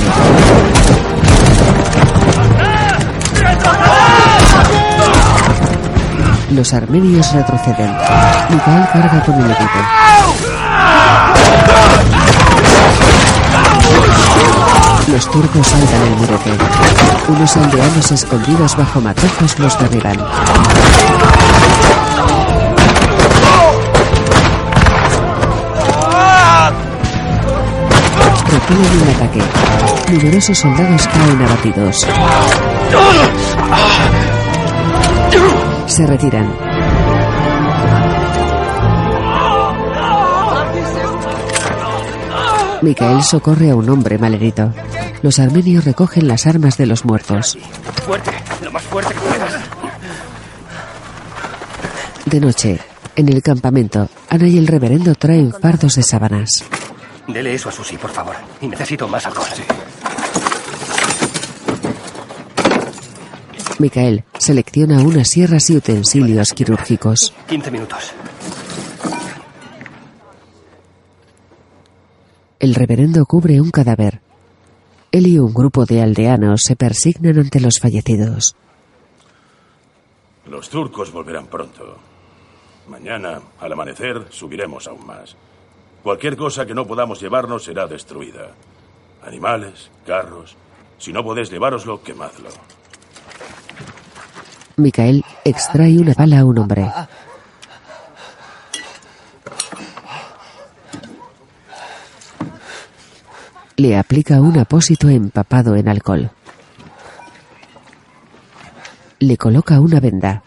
Los armenios retroceden. Micael carga con el equipo. Los turcos saltan el murete. Unos aldeanos escondidos bajo matojos los derriban. Repelen un ataque. Numerosos soldados caen abatidos. Se retiran. Micael socorre a un hombre malherido. Los armenios recogen las armas de los muertos. Fuerte, lo más fuerte que puedas. De noche, en el campamento, Ana y el reverendo traen fardos de sábanas. Dele eso a Susi, por favor. Y necesito más alcohol. Micael selecciona unas sierras y utensilios quirúrgicos. 15 minutos. El reverendo cubre un cadáver. Él y un grupo de aldeanos se persignan ante los fallecidos. Los turcos volverán pronto. Mañana, al amanecer, subiremos aún más. Cualquier cosa que no podamos llevarnos será destruida. Animales, carros. Si no podéis llevároslo, quemadlo. Micael extrae una bala a un hombre. Le aplica un apósito empapado en alcohol. Le coloca una venda.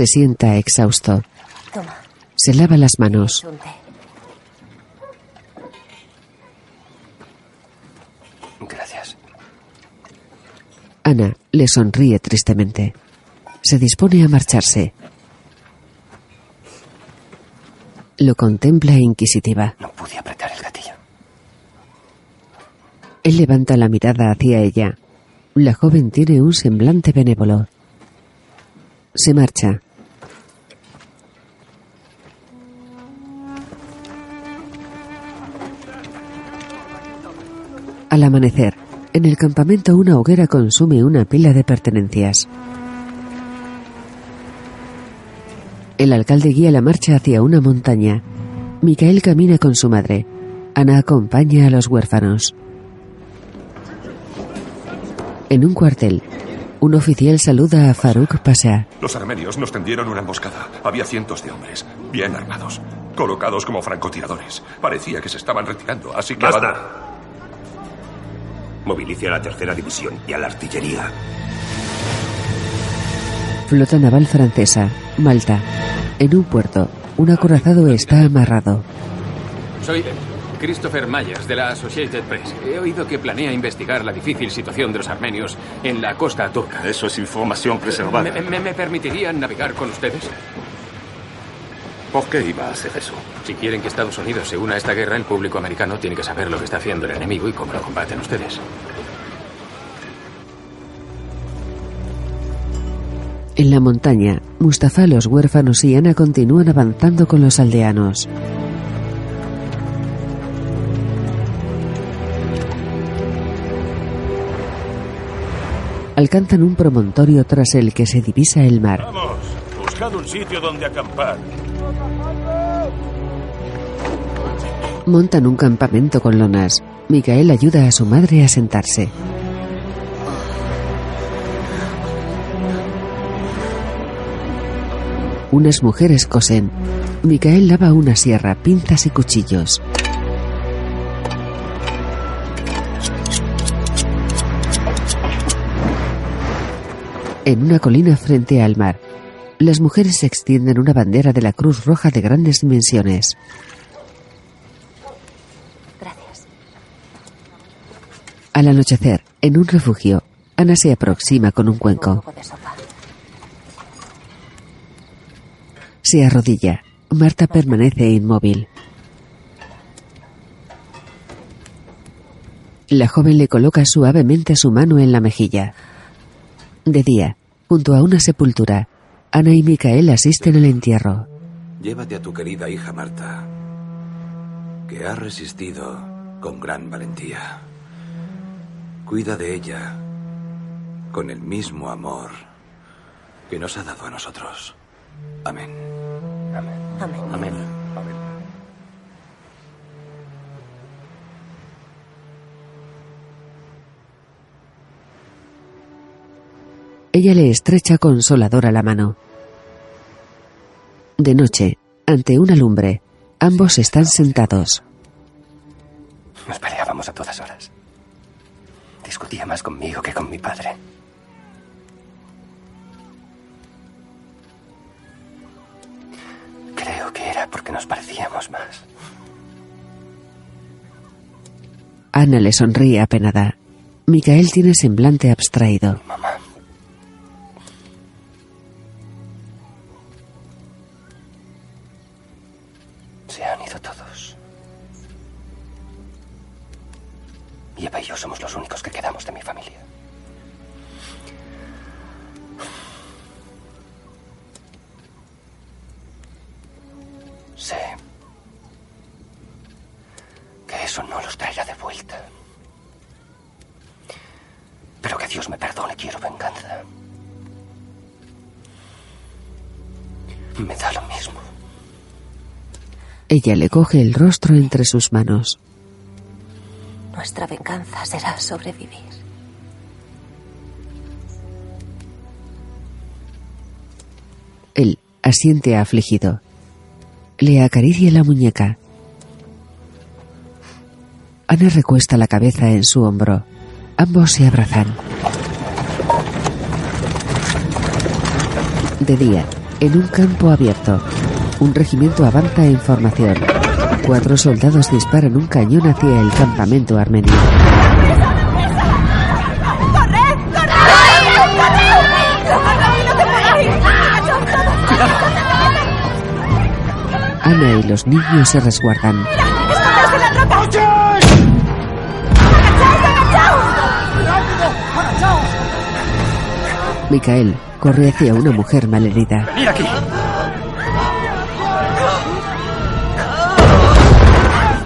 Se sienta exhausto. Toma. Se lava las manos. Gracias. Ana le sonríe tristemente. Se dispone a marcharse. Lo contempla inquisitiva. No pude apretar el gatillo. Él levanta la mirada hacia ella. La joven tiene un semblante benévolo. Se marcha. Al amanecer, en el campamento una hoguera consume una pila de pertenencias. El alcalde guía la marcha hacia una montaña. Micael camina con su madre. Ana acompaña a los huérfanos. En un cuartel, un oficial saluda a Farouk Pasha. Los armenios nos tendieron una emboscada. Había cientos de hombres, bien armados, colocados como francotiradores. Parecía que se estaban retirando, así que... Basta. Movilice a la tercera división y a la artillería. Flota naval francesa, Malta. En un puerto, un acorazado está amarrado. Soy Christopher Myers, de la Associated Press. He oído que planea investigar la difícil situación de los armenios en la costa turca. Eso es información preservada. ¿Me, me- me permitirían navegar con ustedes? ¿Por qué iba a hacer eso? Si quieren que Estados Unidos se una a esta guerra, el público americano tiene que saber lo que está haciendo el enemigo y cómo lo combaten ustedes. En la montaña, Mustafa, los huérfanos y Ana continúan avanzando con los aldeanos. Alcanzan un promontorio tras el que se divisa el mar. Vamos, un sitio donde acampar. Montan un campamento con lonas. Micael ayuda a su madre a sentarse. Unas mujeres cosen. Micael lava una sierra, pinzas y cuchillos. En una colina frente al mar, las mujeres extienden una bandera de la Cruz Roja de grandes dimensiones. Gracias. Al anochecer, en un refugio, Ana se aproxima con un cuenco. Se arrodilla. Marta permanece inmóvil. La joven le coloca suavemente su mano en la mejilla. De día, junto a una sepultura, Ana y Micael asisten al entierro. Llévate a tu querida hija Marta, que ha resistido con gran valentía. Cuida de ella con el mismo amor que nos ha dado a nosotros. Amén. Amén. Amén. Ella le estrecha consoladora la mano. De noche, ante una lumbre, ambos están sentados. Nos peleábamos a todas horas. Discutía más conmigo que con mi padre. Creo que era porque nos parecíamos más. Ana le sonríe apenada. Micael tiene semblante abstraído. Mamá. Y Eva y yo somos los únicos que quedamos de mi familia. Sé que eso no los traerá de vuelta. Pero que Dios me perdone, quiero venganza. Me da lo mismo. Ella le coge el rostro entre sus manos. Nuestra venganza será sobrevivir. Él asiente afligido. Le acaricia la muñeca. Ana recuesta la cabeza en su hombro. Ambos se abrazan. De día, en un campo abierto, un regimiento avanza en formación. Cuatro soldados disparan un cañón hacia el campamento armenio. Ana y los niños se resguardan. Micael corre hacia una mujer malherida. ¡Venid aquí!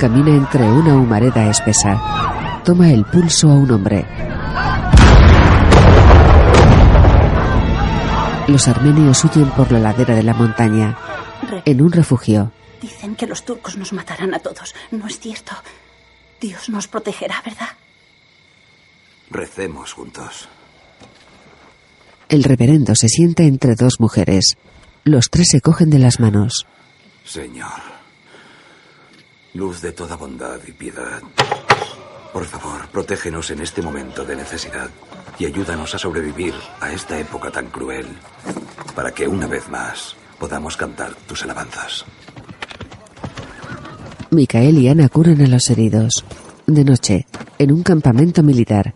Camina entre una humareda espesa. Toma el pulso a un hombre. Los armenios huyen por la ladera de la montaña. En un refugio, Dicen que los turcos nos matarán a todos. No es cierto. Dios nos protegerá, ¿verdad? Recemos juntos. el reverendo se sienta entre dos mujeres. Los tres se cogen de las manos. Señor, luz de toda bondad y piedad, por favor, protégenos en este momento de necesidad y ayúdanos a sobrevivir a esta época tan cruel, para que una vez más podamos cantar tus alabanzas. Micael y Ana curan a los heridos. De noche, en un campamento militar,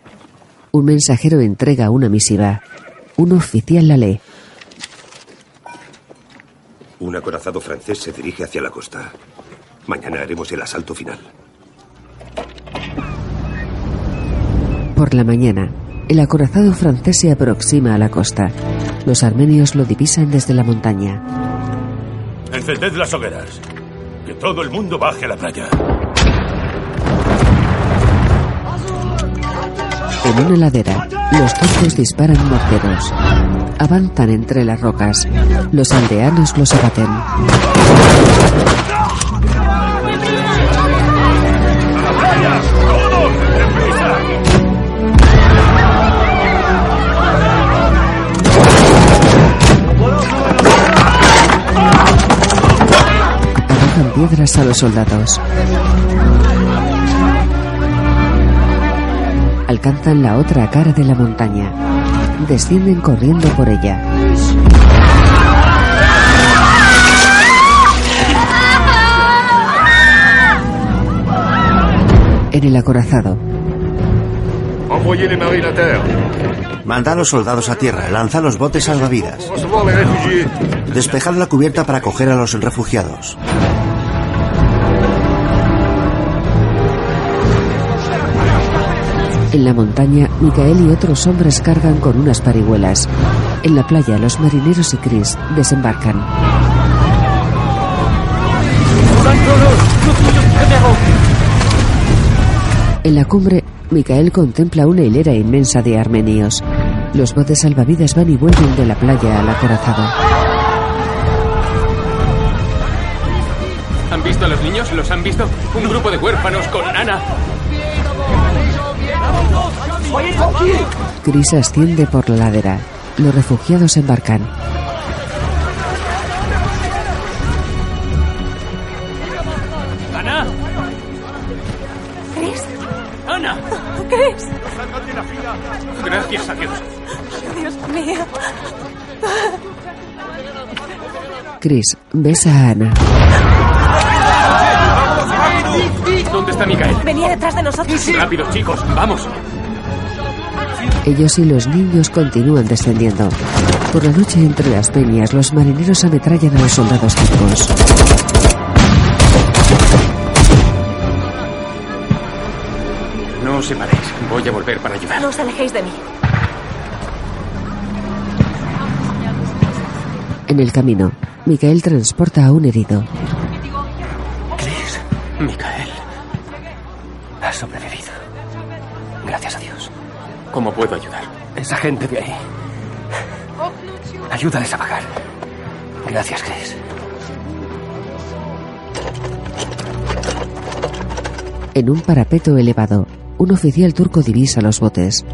un mensajero entrega una misiva. Un oficial la lee. Un acorazado francés se dirige hacia la costa. Mañana haremos el asalto final. Por la mañana, el acorazado francés se aproxima a la costa. Los armenios lo divisan desde la montaña. Encended las hogueras. Que todo el mundo baje a la playa. En una ladera, los turcos disparan morteros. Avanzan entre las rocas. Los aldeanos los abaten. Piedras a los soldados. Alcanzan la otra cara de la montaña. Descienden corriendo por ella. En el acorazado. Manda a los soldados a tierra, lanza los botes salvavidas. Despejad la cubierta para coger a los refugiados. En la montaña, Micael y otros hombres cargan con unas parihuelas. En la playa, los marineros y Chris desembarcan. En la cumbre, Micael contempla una hilera inmensa de armenios. Los botes salvavidas van y vuelven de la playa al acorazado. ¿Han visto a los niños? ¿Los han visto? Un grupo de huérfanos con Ana. Chris asciende por la ladera. Los refugiados embarcan. ¡Ana! ¿Chris? ¡Ana! ¿Chris? Gracias a Dios. Dios mío. Chris besa a Ana. Está? Venía detrás de nosotros. Rápido, chicos, vamos. Ellos y los niños continúan descendiendo. Por la noche entre las peñas, los marineros ametrallan a los soldados turcos. No os separéis. Voy a volver para ayudar. No os alejéis de mí. En el camino, Micael transporta a un herido. Chris, Micael. Has sobrevivido. Gracias a Dios. ¿Cómo puedo ayudar? Esa gente de ahí. Ayúdales a bajar. Gracias, Chris. En un parapeto elevado, un oficial turco divisa los botes.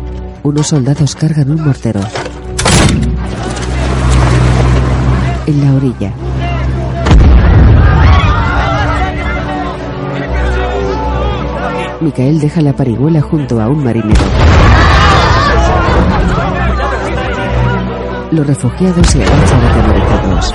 Unos soldados cargan un mortero. En la orilla, Micael deja la parihuela junto a un marinero. Los refugiados se agachan atemorizados.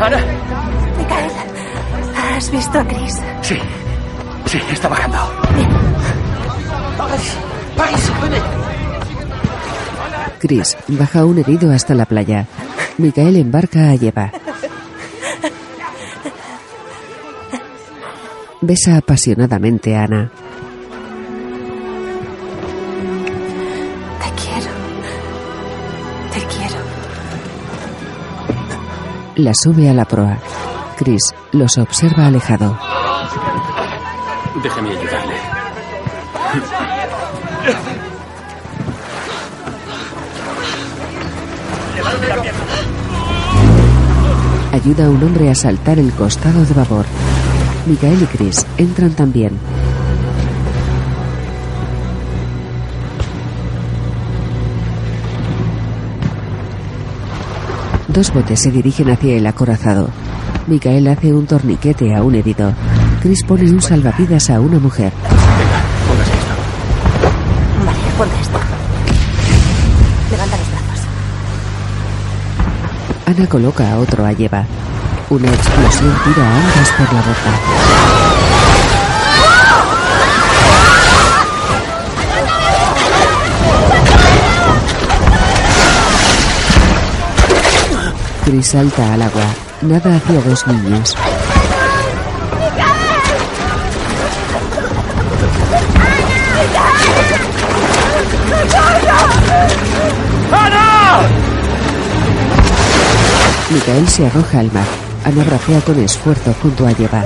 Ana, Micael, ¿has visto a Chris? sí. Sí, está bajando. Chris baja un herido hasta la playa. Micael embarca a Eva. Besa apasionadamente a Ana. Te quiero. Te quiero. La sube a la proa. Chris los observa alejado. Déjame ayudarle. Ayuda a un hombre a saltar el costado de babor. Micael y Chris entran también. Dos botes se dirigen hacia el acorazado. Micael hace un torniquete a un herido. Chris pone un salvavidas a una mujer. Vale, ponte esto. Ana coloca a otro a Eva. Una explosión tira a ambas por la boca. Chris salta al agua. Nada hacia dos niños. ¡Ana! Micael se arroja al mar. Ana bracea con esfuerzo junto a Eva.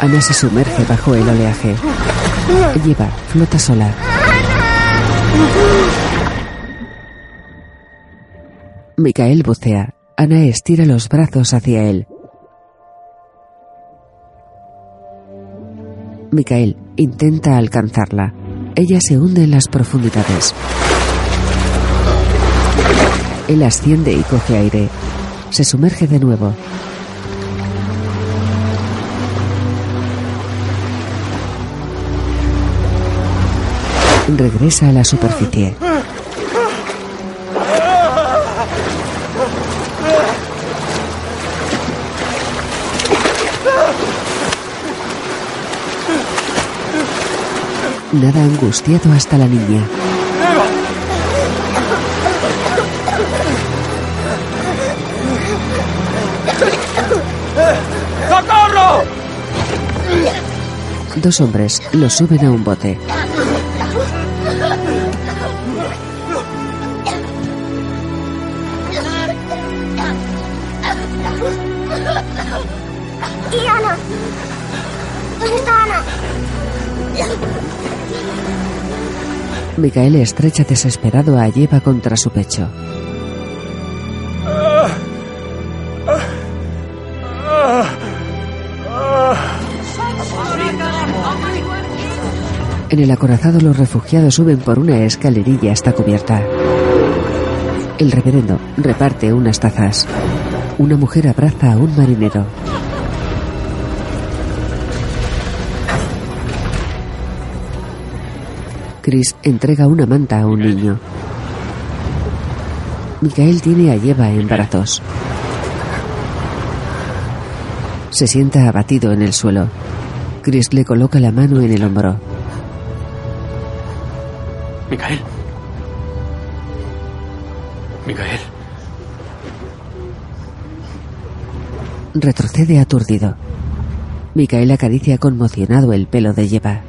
Ana se sumerge bajo el oleaje. Eva flota sola. Micael bucea. Ana estira los brazos hacia él. Micael intenta alcanzarla. Ella se hunde en las profundidades. Él asciende y coge aire. Se sumerge de nuevo. Regresa a la superficie. Nada angustiado hasta la niña. ¡Socorro! Dos hombres lo suben a un bote. Micael estrecha desesperado a Eva contra su pecho. En el acorazado los refugiados suben por una escalerilla hasta cubierta. El reverendo reparte unas tazas. Una mujer abraza a un marinero. Chris entrega una manta a un niño. Micael tiene a Eva en brazos. Se sienta abatido en el suelo. Chris le coloca la mano en el hombro. Micael. Micael. Retrocede aturdido. Micael acaricia conmocionado el pelo de Eva.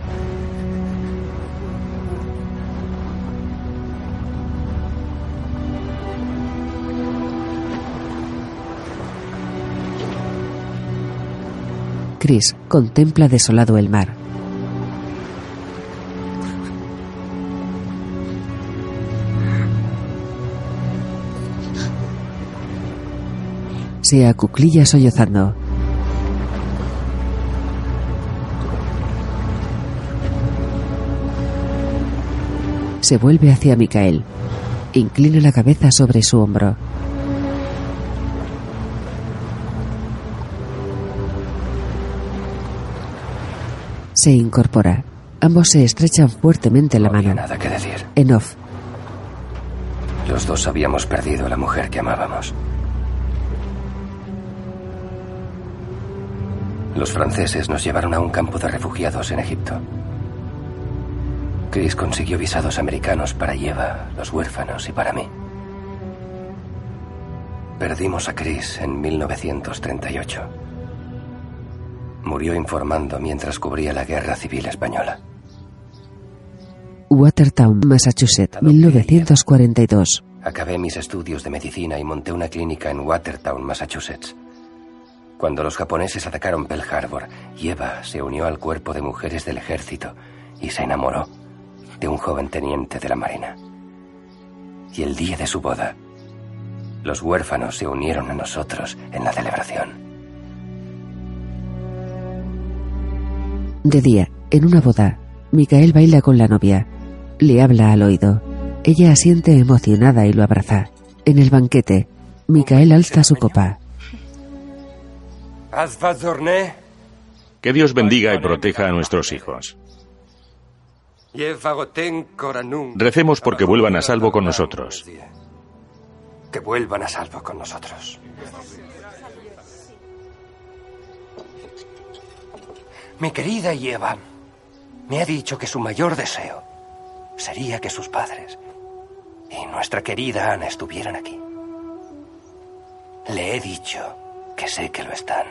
contempla desolado el mar. Se acuclilla sollozando. Se vuelve hacia Micael. Inclina la cabeza sobre su hombro. Se incorpora. Ambos se estrechan fuertemente la mano. Nada que decir. En off. Los dos habíamos perdido a la mujer que amábamos. Los franceses nos llevaron a un campo de refugiados en Egipto. Chris consiguió visados americanos para Eva, los huérfanos y para mí. Perdimos a Chris en 1938. Murió informando mientras cubría la guerra civil española. Watertown, Massachusetts, 1942. Acabé mis estudios de medicina y monté una clínica en Watertown, Massachusetts. Cuando los japoneses atacaron Pearl Harbor, Eva se unió al cuerpo de mujeres del ejército y se enamoró de un joven teniente de la Marina. Y el día de su boda, los huérfanos se unieron a nosotros en la celebración. De día, en una boda, Micael baila con la novia. Le habla al oído. Ella asiente emocionada y lo abraza. En el banquete, Micael alza su copa. Que Dios bendiga y proteja a nuestros hijos. Recemos porque vuelvan a salvo con nosotros. Que vuelvan a salvo con nosotros. Mi querida Eva me ha dicho que su mayor deseo sería que sus padres y nuestra querida Ana estuvieran aquí. Le he dicho que sé que lo están.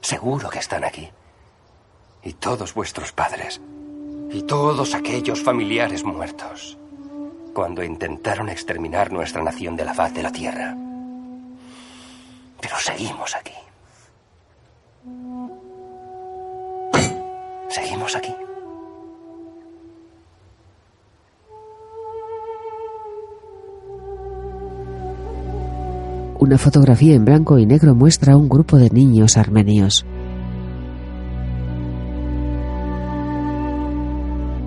Seguro que están aquí. Y todos vuestros padres y todos aquellos familiares muertos cuando intentaron exterminar nuestra nación de la faz de la tierra. Pero seguimos aquí. Seguimos aquí. Una fotografía en blanco y negro muestra a un grupo de niños armenios.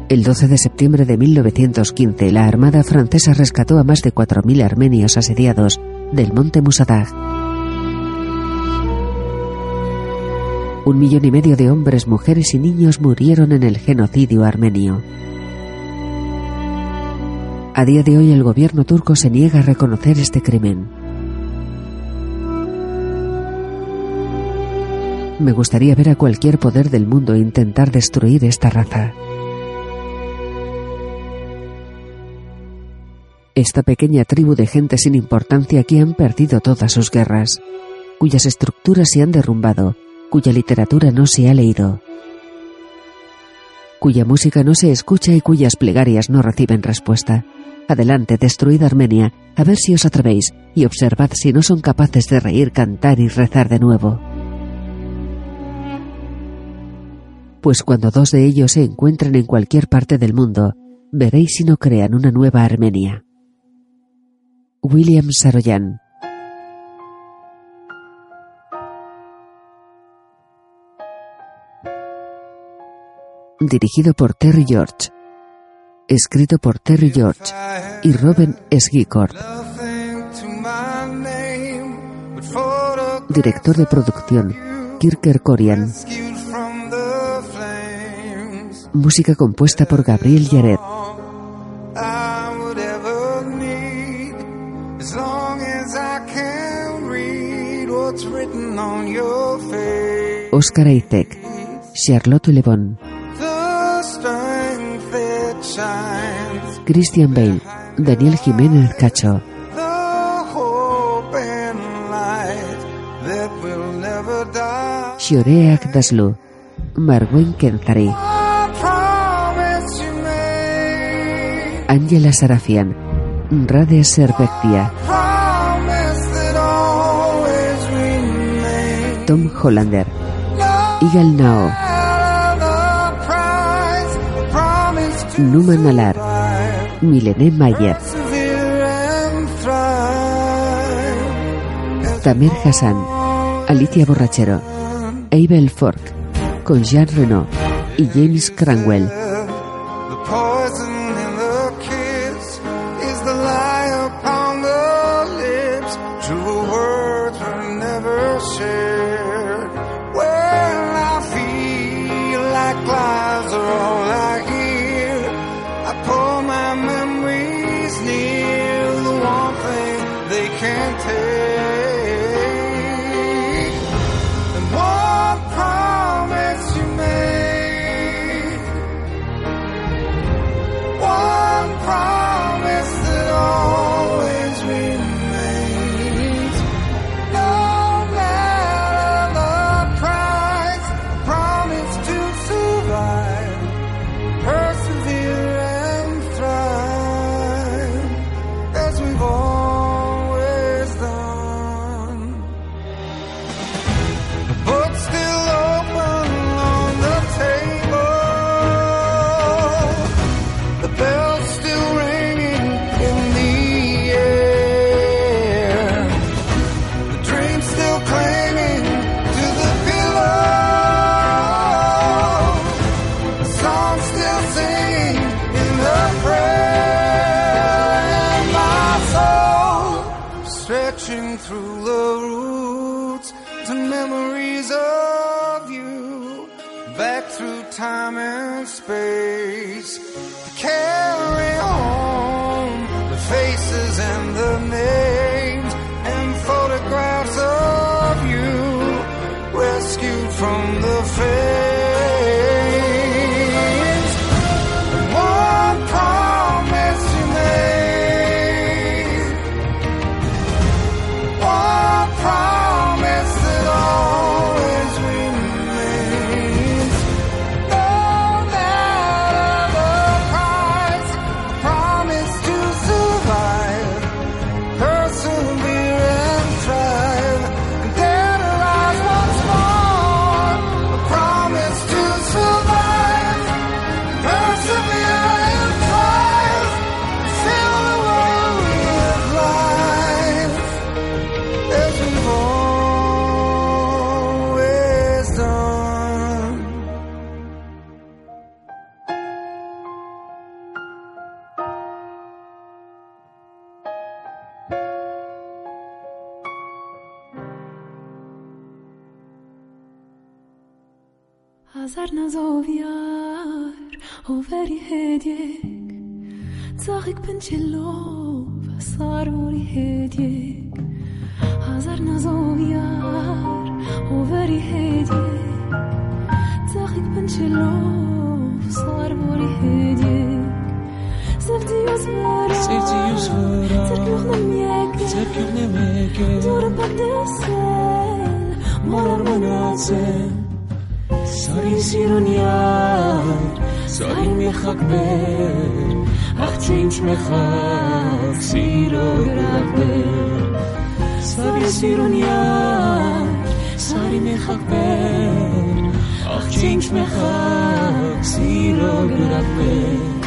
El 12 de septiembre de 1915, la Armada francesa rescató a más de 4.000 armenios asediados del monte Musadag. Un millón y medio de hombres, mujeres y niños murieron en el genocidio armenio. A día de hoy el gobierno turco se niega a reconocer este crimen. Me gustaría ver a cualquier poder del mundo intentar destruir esta raza. Esta pequeña tribu de gente sin importancia que han perdido todas sus guerras, cuyas estructuras se han derrumbado, cuya literatura no se ha leído, cuya música no se escucha y cuyas plegarias no reciben respuesta. Adelante, destruid Armenia, a ver si os atrevéis, y observad si no son capaces de reír, cantar y rezar de nuevo. pues cuando dos de ellos se encuentren en cualquier parte del mundo, veréis si no crean una nueva Armenia. William Saroyan Dirigido por Terry George. Escrito por Terry George y Robin Sgicord. Director de producción, Kirker Corian. Música compuesta por Gabriel Yared. Oscar Isaac, Charlotte Lebon, Christian Bale, Daniel Jiménez Cacho, Shoreak Daslu, Marwen Kenzari. Angela Sarafian, Rade Servectia, Tom Hollander, Igal Nao, Numan Alar, Milene Mayer, Tamer Hassan, Alicia Borrachero, Abel Fork, con Jean Reno y James Cranwell. نظرنا زوفيار هو فري هديك صاغك بنشلو فصار وري هديك نظرنا زوفيار هو فري هديك صاغك بنشلو فصار وري هديك سيفتي يوزورا سيفتي يوزورا ترك لغنا ميكا ترك لغنا ميكا دورا بعد ساری zironiat sari mechakber ach chinch mechak siro grakber sari zironiat sari mechakber ach chinch mechak siro grakber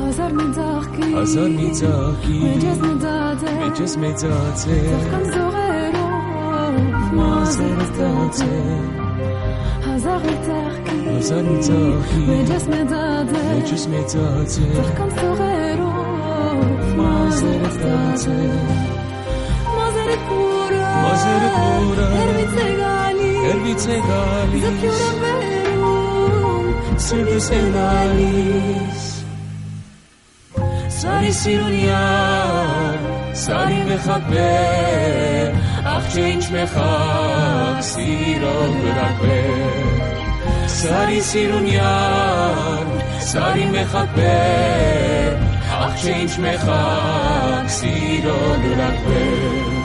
هزار میزاکی هزار میزاکی مجاز میزاده مجاز میزاده تفکم زغیرو مازر داده ზაღიძახი ზაღიძახი მეჯესმეძაძე მეჯესმეძაძე ხკანსტოღერო მაზერდაძე მაზერპურა მაზერპურა ერვიცეგალი ერვიცეგალი ზაფიურაბერო სერდესენალის სარი სირონია სარი მეხაბე աղջինչ մեխակ սիրով գրակվել, սարի սիրունյան, սարի մեխակվել, աղջինչ մեխակ սիրով գրակվել,